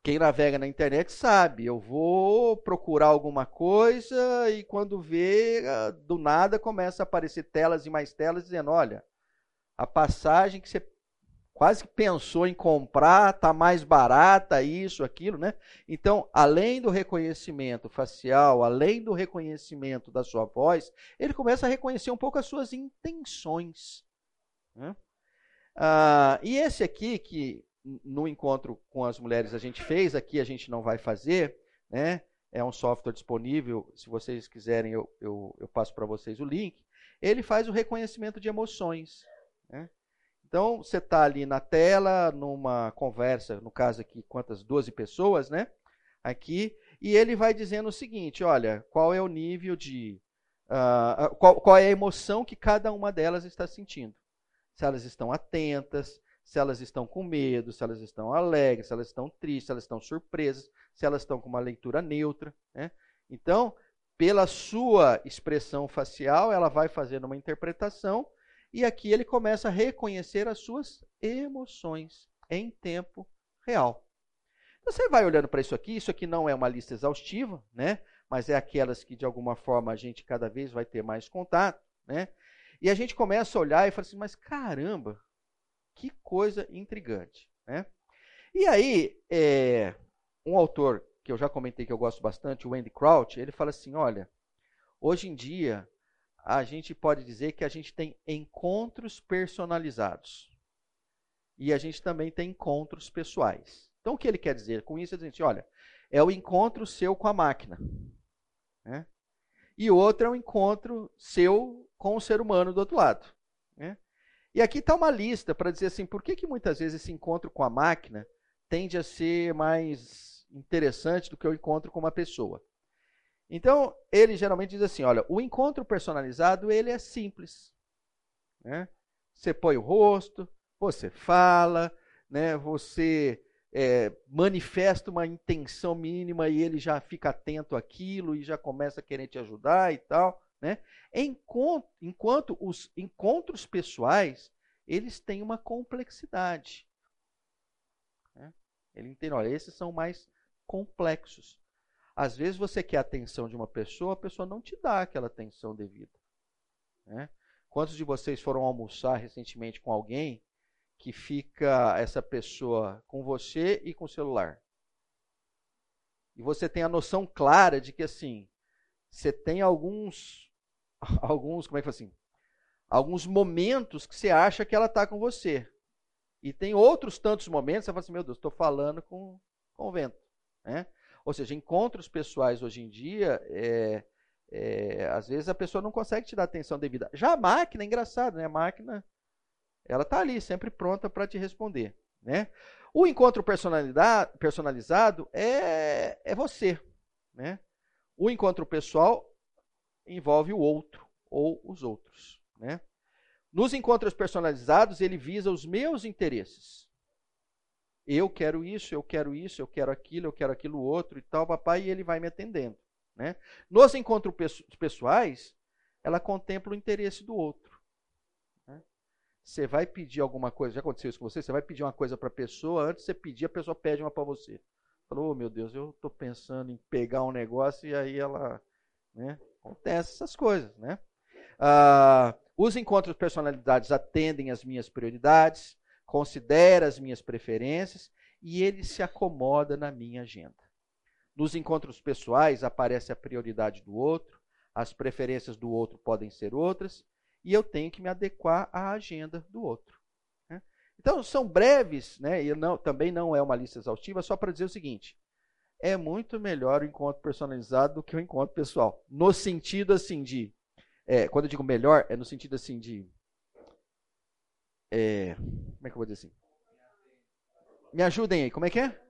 quem navega na internet sabe, eu vou procurar alguma coisa e quando vê, ah, do nada começa a aparecer telas e mais telas dizendo, olha, a passagem que você quase que pensou em comprar, tá mais barata, isso, aquilo, né? Então, além do reconhecimento facial, além do reconhecimento da sua voz, ele começa a reconhecer um pouco as suas intenções. Né? Ah, e esse aqui, que no encontro com as mulheres a gente fez, aqui a gente não vai fazer, né? É um software disponível, se vocês quiserem eu, eu, eu passo para vocês o link. Ele faz o reconhecimento de emoções. Né? Então, você está ali na tela, numa conversa, no caso aqui, quantas? 12 pessoas, né? Aqui, e ele vai dizendo o seguinte: olha, qual é o nível de. Uh, qual, qual é a emoção que cada uma delas está sentindo. Se elas estão atentas, se elas estão com medo, se elas estão alegres, se elas estão tristes, se elas estão surpresas, se elas estão com uma leitura neutra. Né? Então, pela sua expressão facial, ela vai fazendo uma interpretação e aqui ele começa a reconhecer as suas emoções em tempo real. Você vai olhando para isso aqui, isso aqui não é uma lista exaustiva, né? mas é aquelas que de alguma forma a gente cada vez vai ter mais contato. Né? E a gente começa a olhar e fala assim, mas caramba, que coisa intrigante. Né? E aí, é, um autor que eu já comentei que eu gosto bastante, o Andy Crouch, ele fala assim: olha, hoje em dia a gente pode dizer que a gente tem encontros personalizados. E a gente também tem encontros pessoais. Então, o que ele quer dizer com isso é dizer, assim, olha, é o encontro seu com a máquina. Né? E outro é o encontro seu com o ser humano do outro lado. Né? E aqui está uma lista para dizer assim, por que, que muitas vezes esse encontro com a máquina tende a ser mais interessante do que o encontro com uma pessoa. Então, ele geralmente diz assim, olha, o encontro personalizado, ele é simples. Né? Você põe o rosto, você fala, né? você é, manifesta uma intenção mínima e ele já fica atento àquilo e já começa a querer te ajudar e tal. Né? Enquanto, enquanto os encontros pessoais, eles têm uma complexidade. Né? Ele entende, olha, esses são mais complexos. Às vezes você quer a atenção de uma pessoa, a pessoa não te dá aquela atenção devida. Né? Quantos de vocês foram almoçar recentemente com alguém que fica essa pessoa com você e com o celular? E você tem a noção clara de que assim, você tem alguns alguns, como é que assim? Alguns momentos que você acha que ela está com você. E tem outros tantos momentos que você fala assim, meu Deus, estou falando com, com o vento. Né? Ou seja, encontros pessoais hoje em dia, é, é, às vezes a pessoa não consegue te dar atenção devida. Já a máquina, é engraçado, né? A máquina, ela está ali, sempre pronta para te responder. Né? O encontro personalizado é, é você. Né? O encontro pessoal envolve o outro ou os outros. Né? Nos encontros personalizados, ele visa os meus interesses. Eu quero isso, eu quero isso, eu quero aquilo, eu quero aquilo outro e tal, papai, e ele vai me atendendo. Né? Nos encontros pessoais, ela contempla o interesse do outro. Né? Você vai pedir alguma coisa, já aconteceu isso com você? Você vai pedir uma coisa para a pessoa, antes de você pedir, a pessoa pede uma para você. Falou, oh, meu Deus, eu estou pensando em pegar um negócio e aí ela. Né? Acontece essas coisas, né? Ah, os encontros personalidades atendem às minhas prioridades, considera as minhas preferências e ele se acomoda na minha agenda. Nos encontros pessoais aparece a prioridade do outro, as preferências do outro podem ser outras, e eu tenho que me adequar à agenda do outro. Né? Então, são breves, né, e não, também não é uma lista exaustiva, só para dizer o seguinte: é muito melhor o encontro personalizado do que o encontro pessoal. No sentido assim de. É, quando eu digo melhor, é no sentido assim de. É, como é que eu vou dizer assim? Me ajudem aí, como é que é?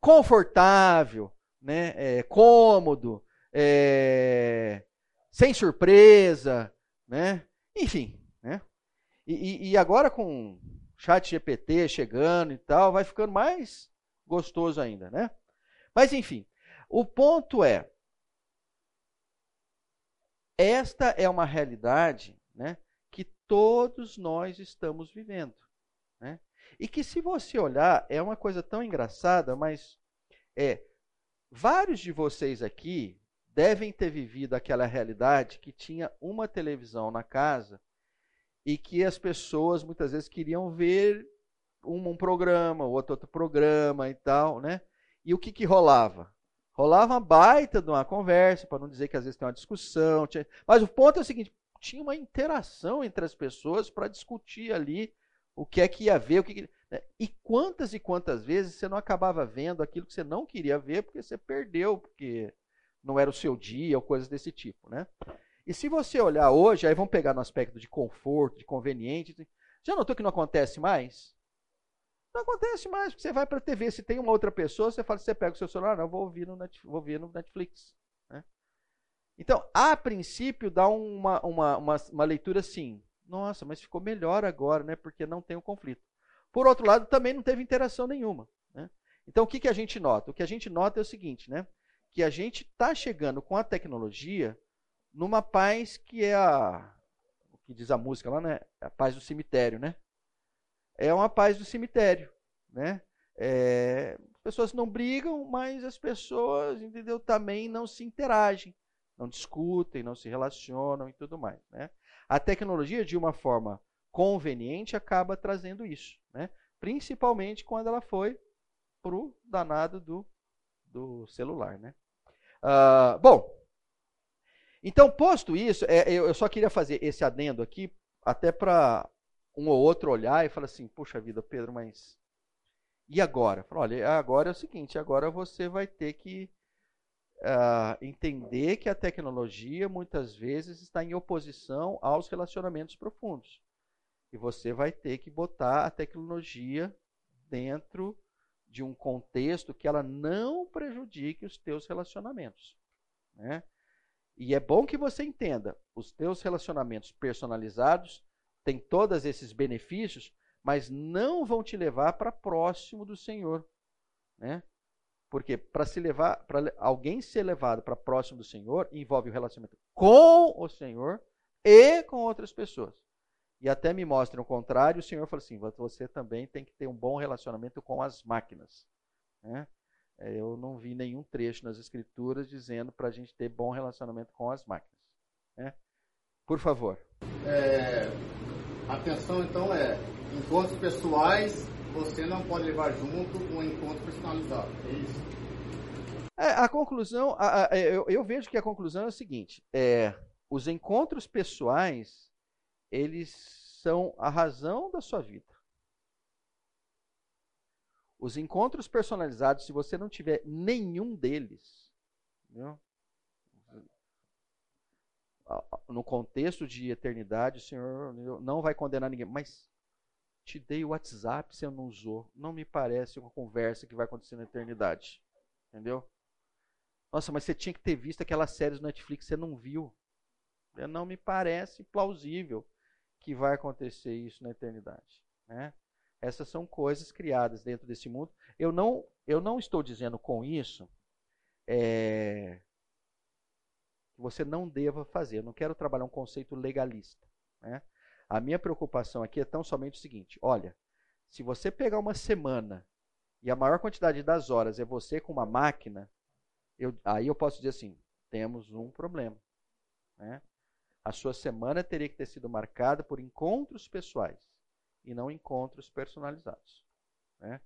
Confortável, né? É, cômodo, é, sem surpresa, né? Enfim, né? E, e, agora com chat GPT chegando e tal, vai ficando mais gostoso ainda, né? Mas enfim, o ponto é, esta é uma realidade né, que todos nós estamos vivendo. Né? E que, se você olhar, é uma coisa tão engraçada, mas é vários de vocês aqui devem ter vivido aquela realidade que tinha uma televisão na casa e que as pessoas muitas vezes queriam ver um, um programa, outro outro programa e tal, né? E o que que rolava? Rolava uma baita de uma conversa, para não dizer que às vezes tem uma discussão. Tinha... Mas o ponto é o seguinte: tinha uma interação entre as pessoas para discutir ali o que é que ia ver, o que, que... Né? E quantas e quantas vezes você não acabava vendo aquilo que você não queria ver porque você perdeu, porque não era o seu dia ou coisas desse tipo, né? E se você olhar hoje, aí vamos pegar no aspecto de conforto, de conveniente, já notou que não acontece mais? Não acontece mais, porque você vai para a TV, se tem uma outra pessoa, você fala, você pega o seu celular, não, vou ouvir no, Net, vou ouvir no Netflix. Né? Então, a princípio, dá uma, uma, uma, uma leitura assim, nossa, mas ficou melhor agora, né? Porque não tem o um conflito. Por outro lado, também não teve interação nenhuma. Né? Então, o que, que a gente nota? O que a gente nota é o seguinte, né? Que a gente está chegando com a tecnologia numa paz que é a. O que diz a música lá, né? A paz do cemitério, né? É uma paz do cemitério, né? É, as pessoas não brigam, mas as pessoas, entendeu? Também não se interagem, não discutem, não se relacionam e tudo mais, né? A tecnologia, de uma forma conveniente, acaba trazendo isso, né? Principalmente quando ela foi pro danado do, do celular, né? Uh, bom, então, posto isso, é, eu só queria fazer esse adendo aqui, até para um ou outro olhar e falar assim, puxa vida, Pedro, mas e agora? Falo, olha, agora é o seguinte, agora você vai ter que uh, entender que a tecnologia muitas vezes está em oposição aos relacionamentos profundos. E você vai ter que botar a tecnologia dentro de um contexto que ela não prejudique os teus relacionamentos. Né? E é bom que você entenda, os teus relacionamentos personalizados têm todos esses benefícios, mas não vão te levar para próximo do Senhor, né? Porque para se levar, para alguém ser levado para próximo do Senhor, envolve o relacionamento com o Senhor e com outras pessoas. E até me mostra o contrário, o Senhor falou assim: você também tem que ter um bom relacionamento com as máquinas. Né? É, eu não vi nenhum trecho nas escrituras dizendo para a gente ter bom relacionamento com as máquinas. Né? Por favor. É, atenção então é, encontros pessoais você não pode levar junto um encontro personalizado. É isso? É, a conclusão, a, a, eu, eu, vejo que a conclusão é o seguinte: é, os encontros pessoais, eles são a razão da sua vida. Os encontros personalizados, se você não tiver nenhum deles, entendeu? No contexto de eternidade, o Senhor não vai condenar ninguém. Mas te dei o WhatsApp, você não usou. Não me parece uma conversa que vai acontecer na eternidade. Entendeu? Nossa, mas você tinha que ter visto aquelas séries do Netflix, você não viu. Não me parece plausível que vai acontecer isso na eternidade. Né? Essas são coisas criadas dentro desse mundo. Eu não, eu não estou dizendo com isso é, que você não deva fazer. Eu não quero trabalhar um conceito legalista. Né? A minha preocupação aqui é tão somente o seguinte: olha, se você pegar uma semana e a maior quantidade das horas é você com uma máquina, eu, aí eu posso dizer assim: temos um problema. Né? A sua semana teria que ter sido marcada por encontros pessoais e não encontros personalizados. Né?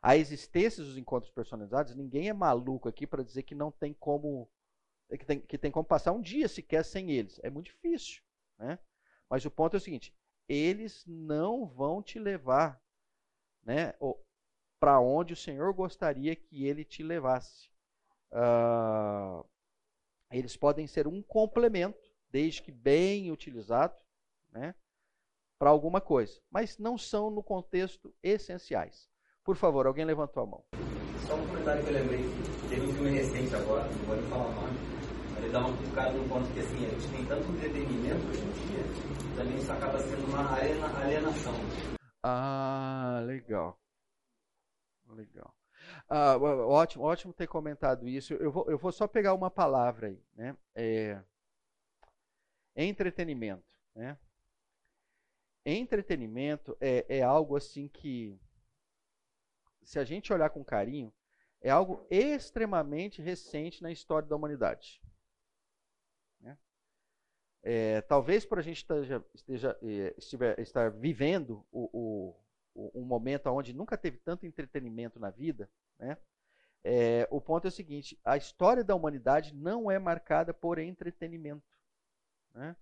A existência dos encontros personalizados, ninguém é maluco aqui para dizer que não tem como que tem, que tem como passar um dia sequer sem eles. É muito difícil. Né? Mas o ponto é o seguinte: eles não vão te levar né, para onde o Senhor gostaria que ele te levasse. Uh, eles podem ser um complemento, desde que bem utilizado, né? para alguma coisa, mas não são no contexto essenciais. Por favor, alguém levantou a mão. Só um comentário que eu lembrei, teve um filme recente agora, não vou nem falar o nome, ele dá um bocado no ponto que assim, a gente tem tanto entretenimento hoje em dia, também isso acaba sendo uma alienação. Ah, legal. Legal. Ah, ótimo, ótimo ter comentado isso. Eu vou, eu vou só pegar uma palavra aí, né? É, entretenimento, né? entretenimento é, é algo assim que, se a gente olhar com carinho, é algo extremamente recente na história da humanidade. É, talvez para a gente esteja, esteja é, estiver, estar vivendo o, o, um momento onde nunca teve tanto entretenimento na vida, né? É, o ponto é o seguinte: a história da humanidade não é marcada por entretenimento. Né?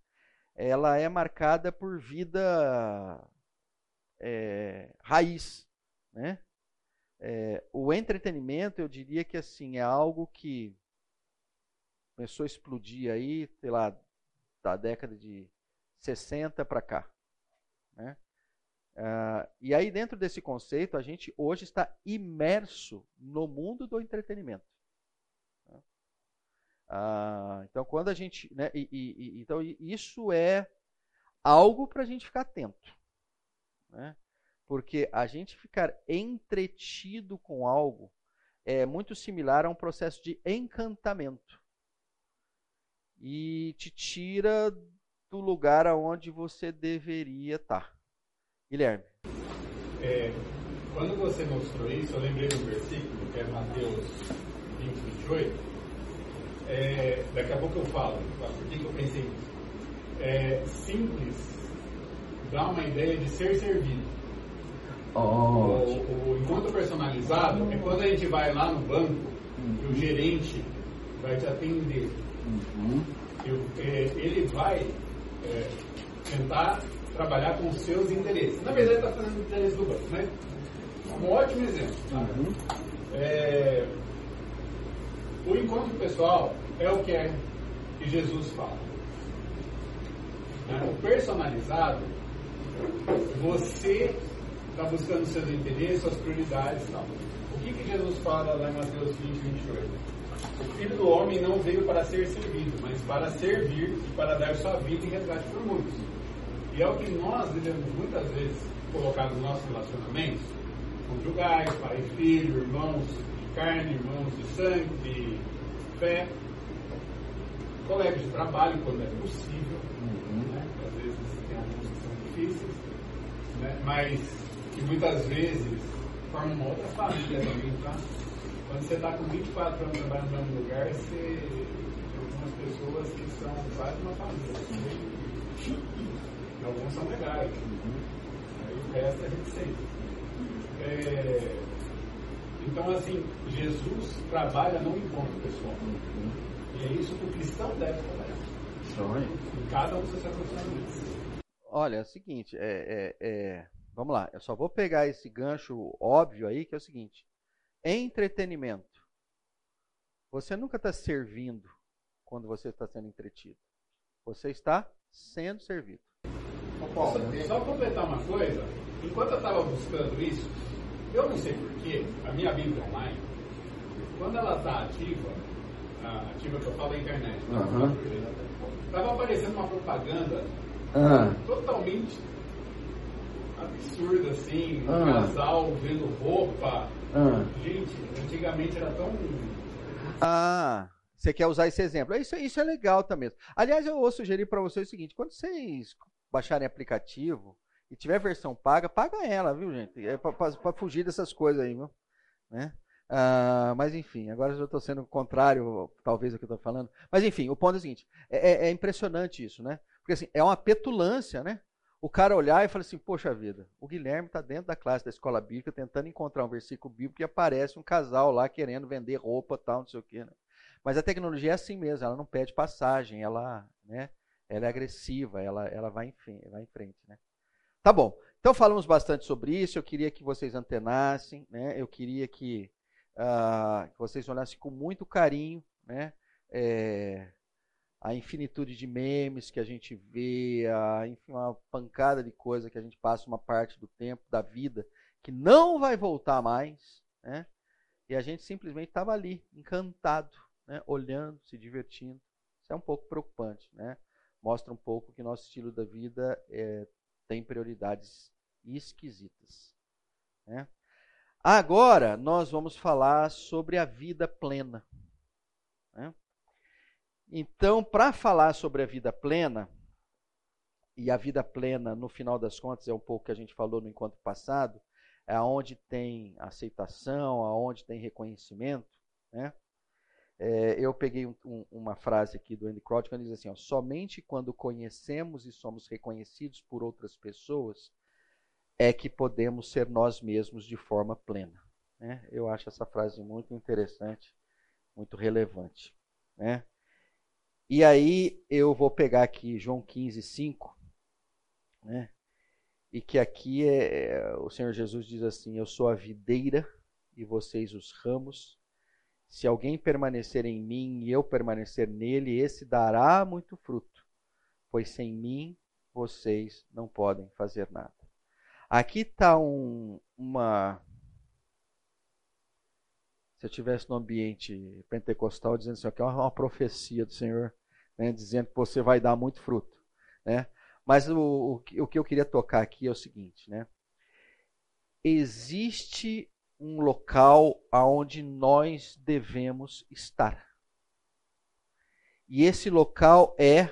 Ela é marcada por vida é, raiz. Né? É, o entretenimento, eu diria que assim é algo que começou a explodir aí, sei lá, da década de 60 para cá. Né? Uh, e aí, dentro desse conceito, a gente hoje está imerso no mundo do entretenimento. Uh, então, quando a gente. Né, e, e, então, isso é algo para a gente ficar atento. Né? Porque a gente ficar entretido com algo é muito similar a um processo de encantamento. E te tira do lugar aonde você deveria estar. Guilherme. É, quando você mostrou isso, eu lembrei de um versículo, que é Mateus 20, 28. É, daqui a pouco eu falo, por que, que eu pensei nisso. É, simples dá uma ideia de ser servido. Oh. O, o, encontro personalizado é quando a gente vai lá no banco e o gerente vai te atender. Uhum. é, ele vai é, tentar trabalhar com os seus interesses. Na verdade, está fazendo o interesse do banco, né? Um ótimo exemplo. Tá? Uhum. É, o encontro pessoal é o que é que Jesus fala. Né? O personalizado, você está buscando seus interesses, suas prioridades e tal. O que, que Jesus fala lá em Mateus 20, 28? O Filho do Homem não veio para ser servido, mas para servir e para dar sua vida em resgate por muitos. E é o que nós devemos muitas vezes colocar nos nossos relacionamentos, conjugais, pai e filho, irmãos de carne, irmãos de sangue, de fé, colegas de trabalho, quando é possível, uhum. né? às vezes tem alguns que são difíceis, né? mas que muitas vezes formam uma outra família também, tá? Quando você está com 24 anos trabalhando no mesmo lugar, você tem algumas pessoas que são quase uma família. Né? alguns são legais. Aí o resto a gente sente. É, então, assim, Jesus trabalha no encontro pessoal. E é isso que o cristão deve trabalhar. Em cada um dos seus relacionamentos. Olha, é o seguinte, é, é, é, vamos lá, eu só vou pegar esse gancho óbvio aí, que é o seguinte: entretenimento. Você nunca está servindo quando você está sendo entretido. Você está sendo servido. Só, só completar uma coisa, enquanto eu estava buscando isso, eu não sei porquê, a minha Bíblia online, quando ela está ativa, ativa que eu falo na internet, estava uhum. aparecendo uma propaganda uhum. totalmente absurda, assim, um uhum. casal vendo roupa. Gente, antigamente era tão. Ah. Você quer usar esse exemplo? Isso, isso é legal também. Aliás, eu vou sugerir para vocês o seguinte: quando vocês baixarem aplicativo e tiver versão paga, paga ela, viu, gente? É para fugir dessas coisas aí, viu? Né? Uh, mas enfim, agora eu estou sendo contrário, talvez, ao que eu estou falando. Mas enfim, o ponto é o seguinte: é, é, é, impressionante isso, né? Porque assim, é uma petulância, né? O cara olhar e falar assim: Poxa vida, o Guilherme está dentro da classe da escola bíblica tentando encontrar um versículo bíblico e aparece um casal lá querendo vender roupa tal, não sei o quê. Né? Mas a tecnologia é assim mesmo, ela não pede passagem, ela, né? ela é agressiva, ela, ela vai, em, vai em frente. Né? Tá bom. Então falamos bastante sobre isso. Eu queria que vocês antenassem, né? Eu queria que, uh, vocês olhassem com muito carinho, né? É, a infinitude de memes que a gente vê, a, enfim, uma pancada de coisa que a gente passa uma parte do tempo da vida que não vai voltar mais, né? E a gente simplesmente estava ali, encantado, né? olhando, se divertindo. Isso é um pouco preocupante, né? mostra um pouco que nosso estilo da vida é, tem prioridades esquisitas. Né? Agora nós vamos falar sobre a vida plena. Né? Então, para falar sobre a vida plena, e a vida plena, no final das contas, é um pouco que a gente falou no encontro passado, é onde tem aceitação, aonde tem reconhecimento, né? É, eu peguei um, um, uma frase aqui do Andy Crouch que diz assim: ó, somente quando conhecemos e somos reconhecidos por outras pessoas é que podemos ser nós mesmos de forma plena. Né? Eu acho essa frase muito interessante, muito relevante. Né? E aí eu vou pegar aqui João 15, 5, né? e que aqui é, é, o Senhor Jesus diz assim: Eu sou a videira e vocês os ramos. Se alguém permanecer em mim e eu permanecer nele, esse dará muito fruto, pois sem mim vocês não podem fazer nada. Aqui está um, uma. Se eu tivesse no ambiente pentecostal dizendo assim, aqui é uma profecia do Senhor, né, dizendo que você vai dar muito fruto, né? Mas o, o, o que eu queria tocar aqui é o seguinte, né? Existe um local aonde nós devemos estar. E esse local é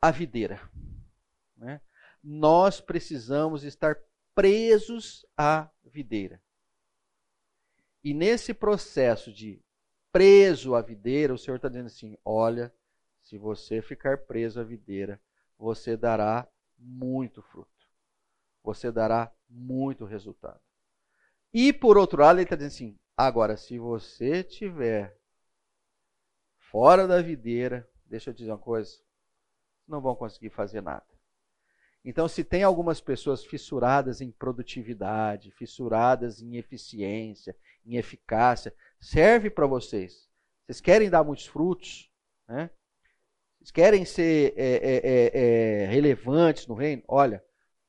a videira. Né? Nós precisamos estar presos à videira. E nesse processo de preso à videira, o Senhor está dizendo assim: olha, se você ficar preso à videira, você dará muito fruto. Você dará muito resultado. E por outro lado, ele está dizendo assim: agora, se você tiver fora da videira, deixa eu dizer uma coisa, não vão conseguir fazer nada. Então, se tem algumas pessoas fissuradas em produtividade, fissuradas em eficiência, em eficácia, serve para vocês. Vocês querem dar muitos frutos, né? Vocês querem ser é, é, é, é, relevantes no reino? Olha,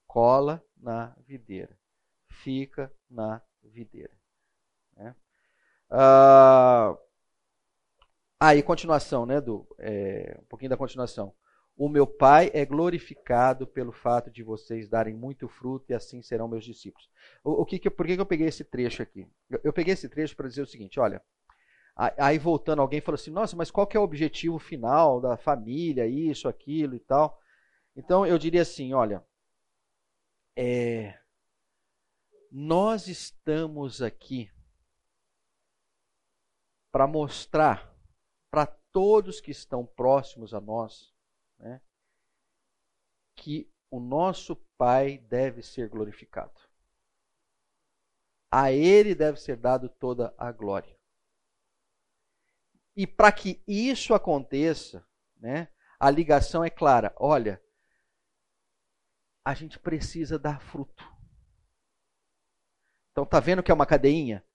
cola na videira. Fica na videira. Né? Ah, aí, continuação, né? Do, é, um pouquinho da continuação. O meu Pai é glorificado pelo fato de vocês darem muito fruto e assim serão meus discípulos. O, o que, que, por que, que eu peguei esse trecho aqui? Eu, eu peguei esse trecho para dizer o seguinte: olha, Aí voltando, alguém falou assim: nossa, mas qual que é o objetivo final da família, isso, aquilo e tal? Então eu diria assim: olha, é, nós estamos aqui para mostrar para todos que estão próximos a nós né, que o nosso Pai deve ser glorificado. A Ele deve ser dado toda a glória. E para que isso aconteça, né, a ligação é clara. Olha, a gente precisa dar fruto. Então tá vendo que é uma cadeinha?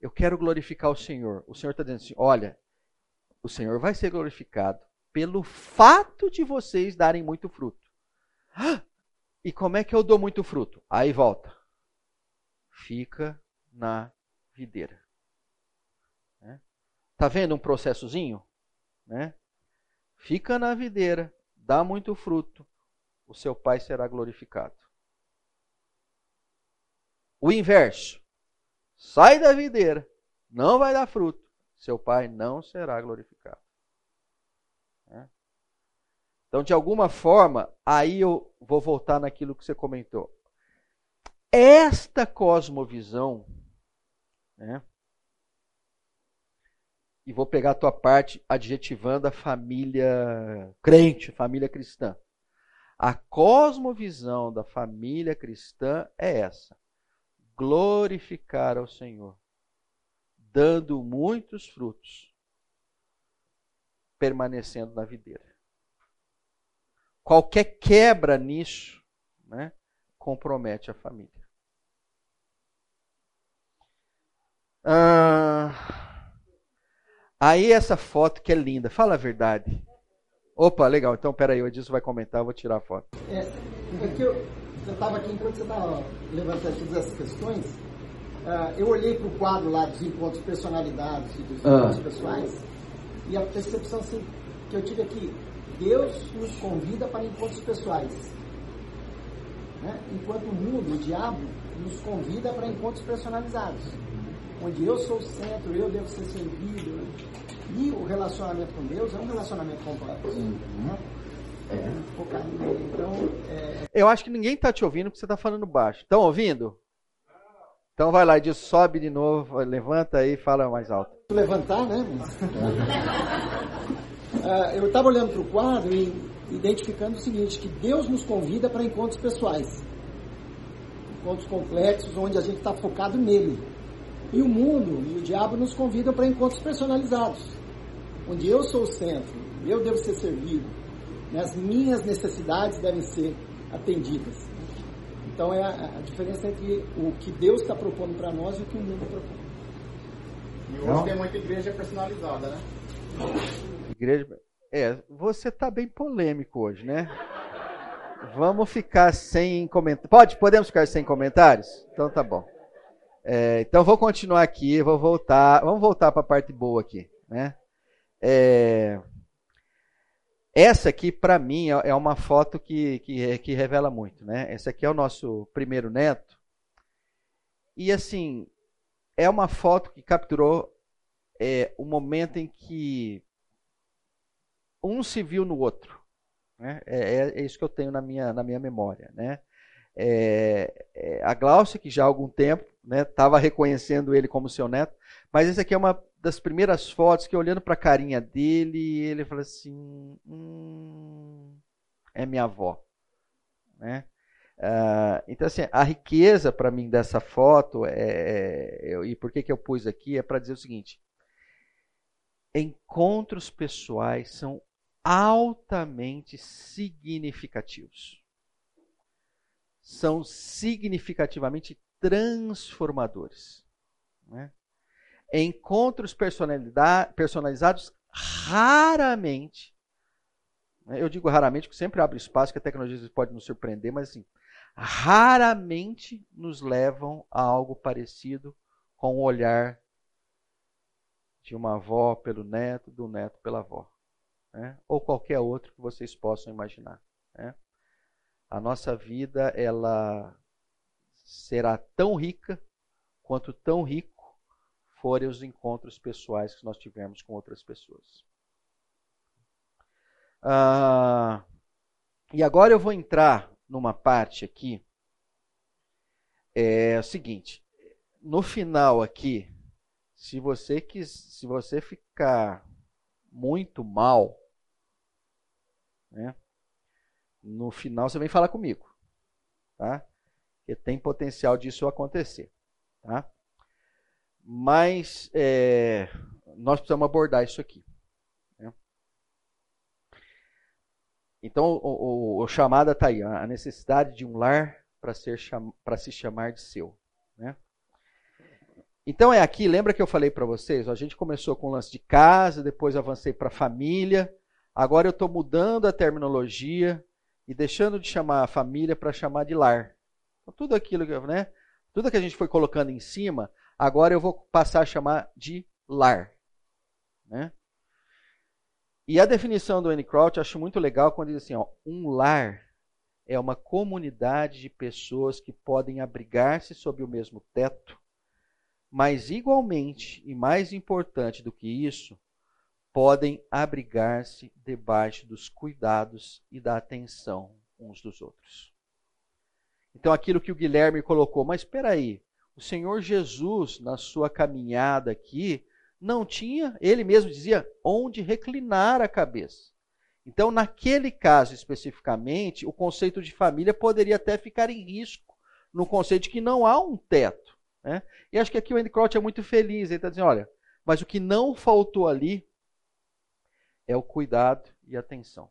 Eu quero glorificar o Senhor. O Senhor está dizendo assim: olha, o Senhor vai ser glorificado pelo fato de vocês darem muito fruto. E como é que eu dou muito fruto? Aí volta. Fica na videira. Tá vendo um processozinho? Né? Fica na videira, dá muito fruto, o seu pai será glorificado. O inverso. Sai da videira, não vai dar fruto, seu pai não será glorificado. Então, de alguma forma, aí eu vou voltar naquilo que você comentou. Esta cosmovisão, né, e vou pegar a tua parte adjetivando a família crente, família cristã. A cosmovisão da família cristã é essa: glorificar ao Senhor, dando muitos frutos, permanecendo na videira. Qualquer quebra nisso né, compromete a família. Ah, Aí essa foto que é linda, fala a verdade. Opa, legal. Então, peraí, o Edilson vai comentar, eu vou tirar a foto. É, é que eu estava aqui, enquanto você estava levantando todas essas questões, uh, eu olhei para o quadro lá dos encontros personalidades e dos ah. encontros pessoais, e a percepção assim, que eu tive aqui, Deus nos convida para encontros pessoais. Né? Enquanto o mundo, o diabo, nos convida para encontros personalizados onde eu sou o centro, eu devo ser servido. Né? E o relacionamento com Deus é um relacionamento completo. Né? É. Então, é... Eu acho que ninguém está te ouvindo porque você está falando baixo. Estão ouvindo? Então vai lá, diz, sobe de novo, levanta aí e fala mais alto. Levantar, né? uh, eu estava olhando para o quadro e identificando o seguinte, que Deus nos convida para encontros pessoais. Encontros complexos, onde a gente está focado nele. E o mundo e o diabo nos convidam para encontros personalizados, onde eu sou o centro, eu devo ser servido, né? as minhas necessidades devem ser atendidas. Então é a, a diferença entre o que Deus está propondo para nós e o que o mundo propõe. E hoje Não? tem muita igreja personalizada, né? Igreja. É, você está bem polêmico hoje, né? Vamos ficar sem comentários. Pode? Podemos ficar sem comentários? Então tá bom. É, então vou continuar aqui, vou voltar. Vamos voltar para a parte boa aqui, né? É, essa aqui, para mim, é, é uma foto que, que, que revela muito, né? Esse aqui é o nosso primeiro neto. E, assim, é uma foto que capturou é, o momento em que um se viu no outro. Né? É, é, é, isso que eu tenho na minha, na minha memória. Né? É, é, a Glaucia, que já há algum tempo estava né, reconhecendo ele como seu neto, mas essa aqui é uma das primeiras fotos que olhando para a carinha dele, ele fala assim: hum, é minha avó. Né? Uh, então, assim, a riqueza para mim dessa foto, é, é, eu, e por que, que eu pus aqui, é para dizer o seguinte: encontros pessoais são altamente significativos. São significativamente transformadores. Né? Encontros personalizados raramente, né? eu digo raramente, porque sempre abre espaço que a tecnologia pode nos surpreender, mas assim, raramente nos levam a algo parecido com o olhar de uma avó pelo neto, do neto pela avó, né? ou qualquer outro que vocês possam imaginar. Né? A nossa vida ela será tão rica quanto tão rico forem os encontros pessoais que nós tivermos com outras pessoas. Ah, e agora eu vou entrar numa parte aqui. É o seguinte, no final aqui, se você quis, se você ficar muito mal, né, no final você vem falar comigo, tá? Porque tem potencial disso acontecer, tá? Mas é, nós precisamos abordar isso aqui. Né? Então, o, o, o chamada está aí, a necessidade de um lar para se chamar de seu. Né? Então é aqui, lembra que eu falei para vocês? A gente começou com o lance de casa, depois avancei para família. Agora eu estou mudando a terminologia e deixando de chamar a família para chamar de lar. Então, tudo aquilo, né? Tudo que a gente foi colocando em cima, Agora eu vou passar a chamar de lar. Né? E a definição do Annie Crouch eu acho muito legal quando diz assim: ó, um lar é uma comunidade de pessoas que podem abrigar-se sob o mesmo teto, mas igualmente e mais importante do que isso, podem abrigar-se debaixo dos cuidados e da atenção uns dos outros. Então, aquilo que o Guilherme colocou, mas espera aí, o Senhor Jesus, na sua caminhada aqui, não tinha, ele mesmo dizia, onde reclinar a cabeça. Então, naquele caso especificamente, o conceito de família poderia até ficar em risco, no conceito de que não há um teto. Né? E acho que aqui o Andy Crouch é muito feliz, ele está dizendo, olha, mas o que não faltou ali é o cuidado e atenção.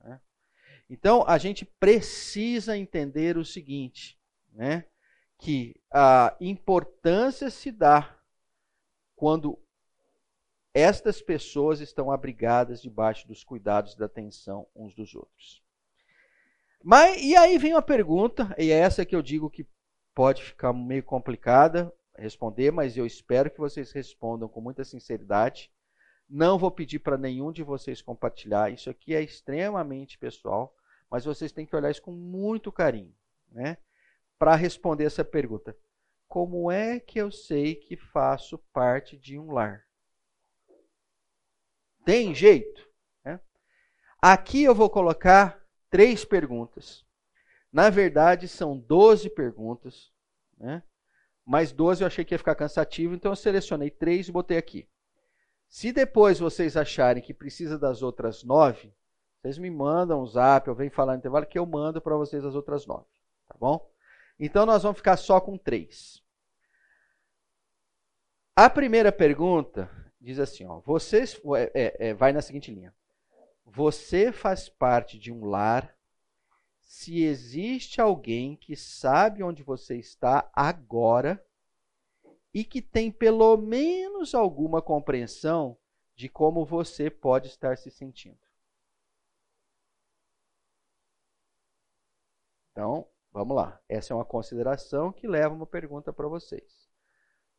Né? Então, a gente precisa entender o seguinte, né? que a importância se dá quando estas pessoas estão abrigadas debaixo dos cuidados e da atenção uns dos outros. Mas e aí vem uma pergunta, e é essa que eu digo que pode ficar meio complicada responder, mas eu espero que vocês respondam com muita sinceridade. Não vou pedir para nenhum de vocês compartilhar, isso aqui é extremamente pessoal, mas vocês têm que olhar isso com muito carinho, né? para responder essa pergunta. Como é que eu sei que faço parte de um lar? Tem jeito? Né? Aqui eu vou colocar três perguntas. Na verdade, são 12 perguntas, né? Mas 12 eu achei que ia ficar cansativo, então eu selecionei três e botei aqui. Se depois vocês acharem que precisa das outras nove, vocês me mandam um zap, eu venho falar no intervalo que eu mando para vocês as outras nove. Tá bom? Então nós vamos ficar só com três. A primeira pergunta diz assim: ó, vocês é, é, é, vai na seguinte linha. Você faz parte de um lar se existe alguém que sabe onde você está agora e que tem pelo menos alguma compreensão de como você pode estar se sentindo. Então, vamos lá. Essa é uma consideração que leva uma pergunta para vocês.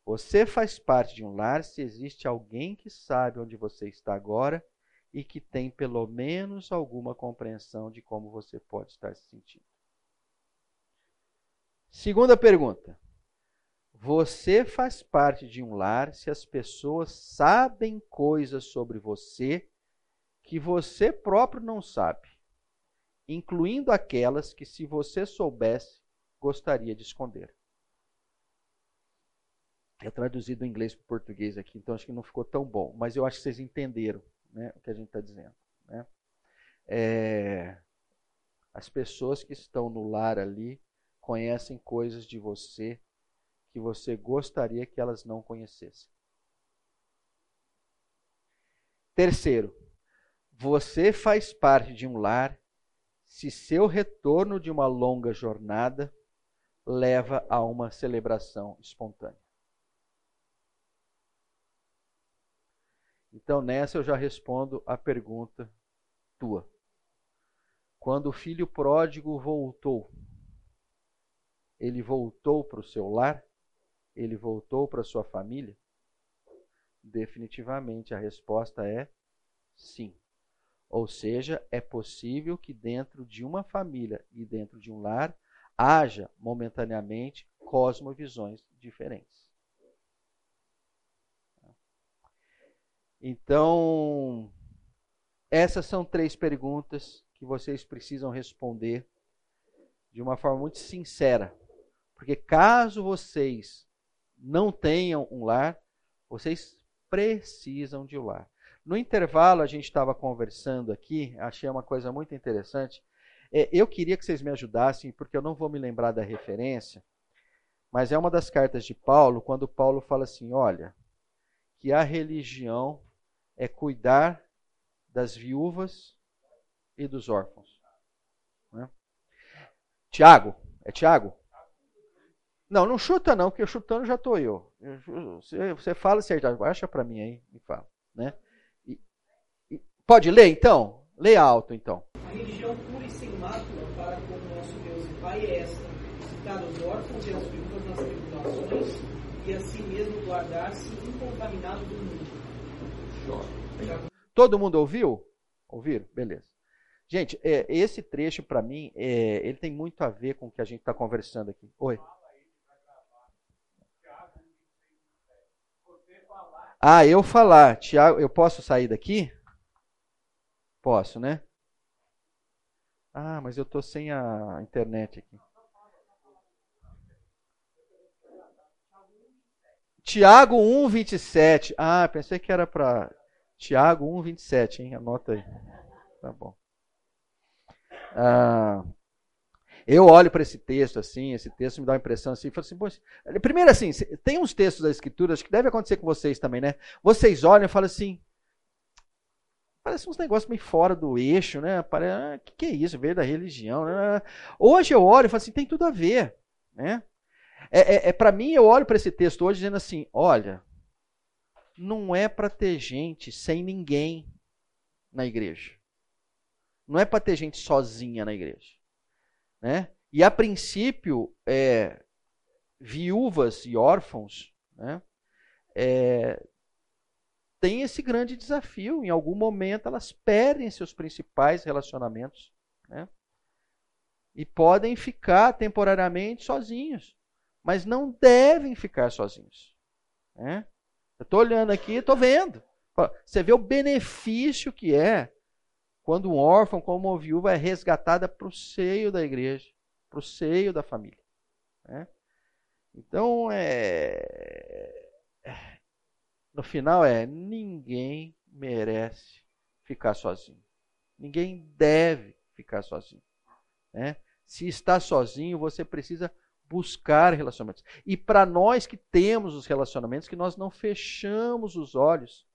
Você faz parte de um lar se existe alguém que sabe onde você está agora e que tem pelo menos alguma compreensão de como você pode estar se sentindo. Segunda pergunta. Você faz parte de um lar se as pessoas sabem coisas sobre você que você próprio não sabe, incluindo aquelas que, se você soubesse, gostaria de esconder. É traduzido do inglês para o português aqui, então acho que não ficou tão bom, mas eu acho que vocês entenderam né, o que a gente está dizendo. Né? É, as pessoas que estão no lar ali conhecem coisas de você que você gostaria que elas não conhecessem. Terceiro, você faz parte de um lar se seu retorno de uma longa jornada leva a uma celebração espontânea. Então, nessa eu já respondo a pergunta tua. Quando o filho pródigo voltou, ele voltou para o seu lar? Ele voltou para sua família? Definitivamente a resposta é sim. Ou seja, é possível que dentro de uma família e dentro de um lar haja momentaneamente cosmovisões diferentes. Então, essas são três perguntas que vocês precisam responder de uma forma muito sincera. Porque caso vocês não tenham um lar, vocês precisam de um lar. No intervalo, a gente estava conversando aqui, achei uma coisa muito interessante. É, eu queria que vocês me ajudassem, porque eu não vou me lembrar da referência, mas é uma das cartas de Paulo, quando Paulo fala assim: olha, que a religião é cuidar das viúvas e dos órfãos. Né? Tiago, é Tiago? Não, não chuta não, porque chutando já estou eu. Você, você fala certo, acha para mim aí, me fala. Né? E, e, pode ler então? Lê alto então. A religião pura e sem mácula para com o nosso Deus e Pai é esta: citar os órfãos e as viúvas nas tribulações e assim mesmo guardar-se incontaminado do mundo Todo mundo ouviu? Ouviram? Beleza. Gente, é, esse trecho para mim, é, ele tem muito a ver com o que a gente está conversando aqui. Oi. Ah, eu falar, Tiago, eu posso sair daqui? Posso, né? Ah, mas eu tô sem a internet aqui. Tiago 1, 27. Ah, pensei que era para Tiago 1, 27, hein? Anota aí. Tá bom. Ah, eu olho para esse texto assim, esse texto me dá uma impressão assim, falo assim, primeiro assim, tem uns textos das escrituras que deve acontecer com vocês também, né? Vocês olham e falam assim, parece uns negócios meio fora do eixo, né? Parece, ah, que que é isso? Veio da religião, né? Hoje eu olho e falo assim, tem tudo a ver, né? É, é, é para mim, eu olho para esse texto hoje dizendo assim: olha, não é para ter gente sem ninguém na igreja. Não é para ter gente sozinha na igreja. Né? E a princípio, é, viúvas e órfãos né, é, têm esse grande desafio. Em algum momento, elas perdem seus principais relacionamentos né, e podem ficar temporariamente sozinhos mas não devem ficar sozinhos. Né? Eu estou olhando aqui, estou vendo. Você vê o benefício que é quando um órfão, como uma viúva, é resgatada para o seio da igreja, para o seio da família. Né? Então, é... no final é, ninguém merece ficar sozinho. Ninguém deve ficar sozinho. Né? Se está sozinho, você precisa buscar relacionamentos. E para nós que temos os relacionamentos, que nós não fechamos os olhos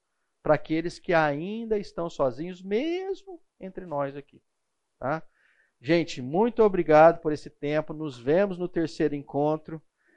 para aqueles que ainda estão sozinhos, mesmo entre nós aqui. Tá? Gente, muito obrigado por esse tempo. Nos vemos no terceiro encontro.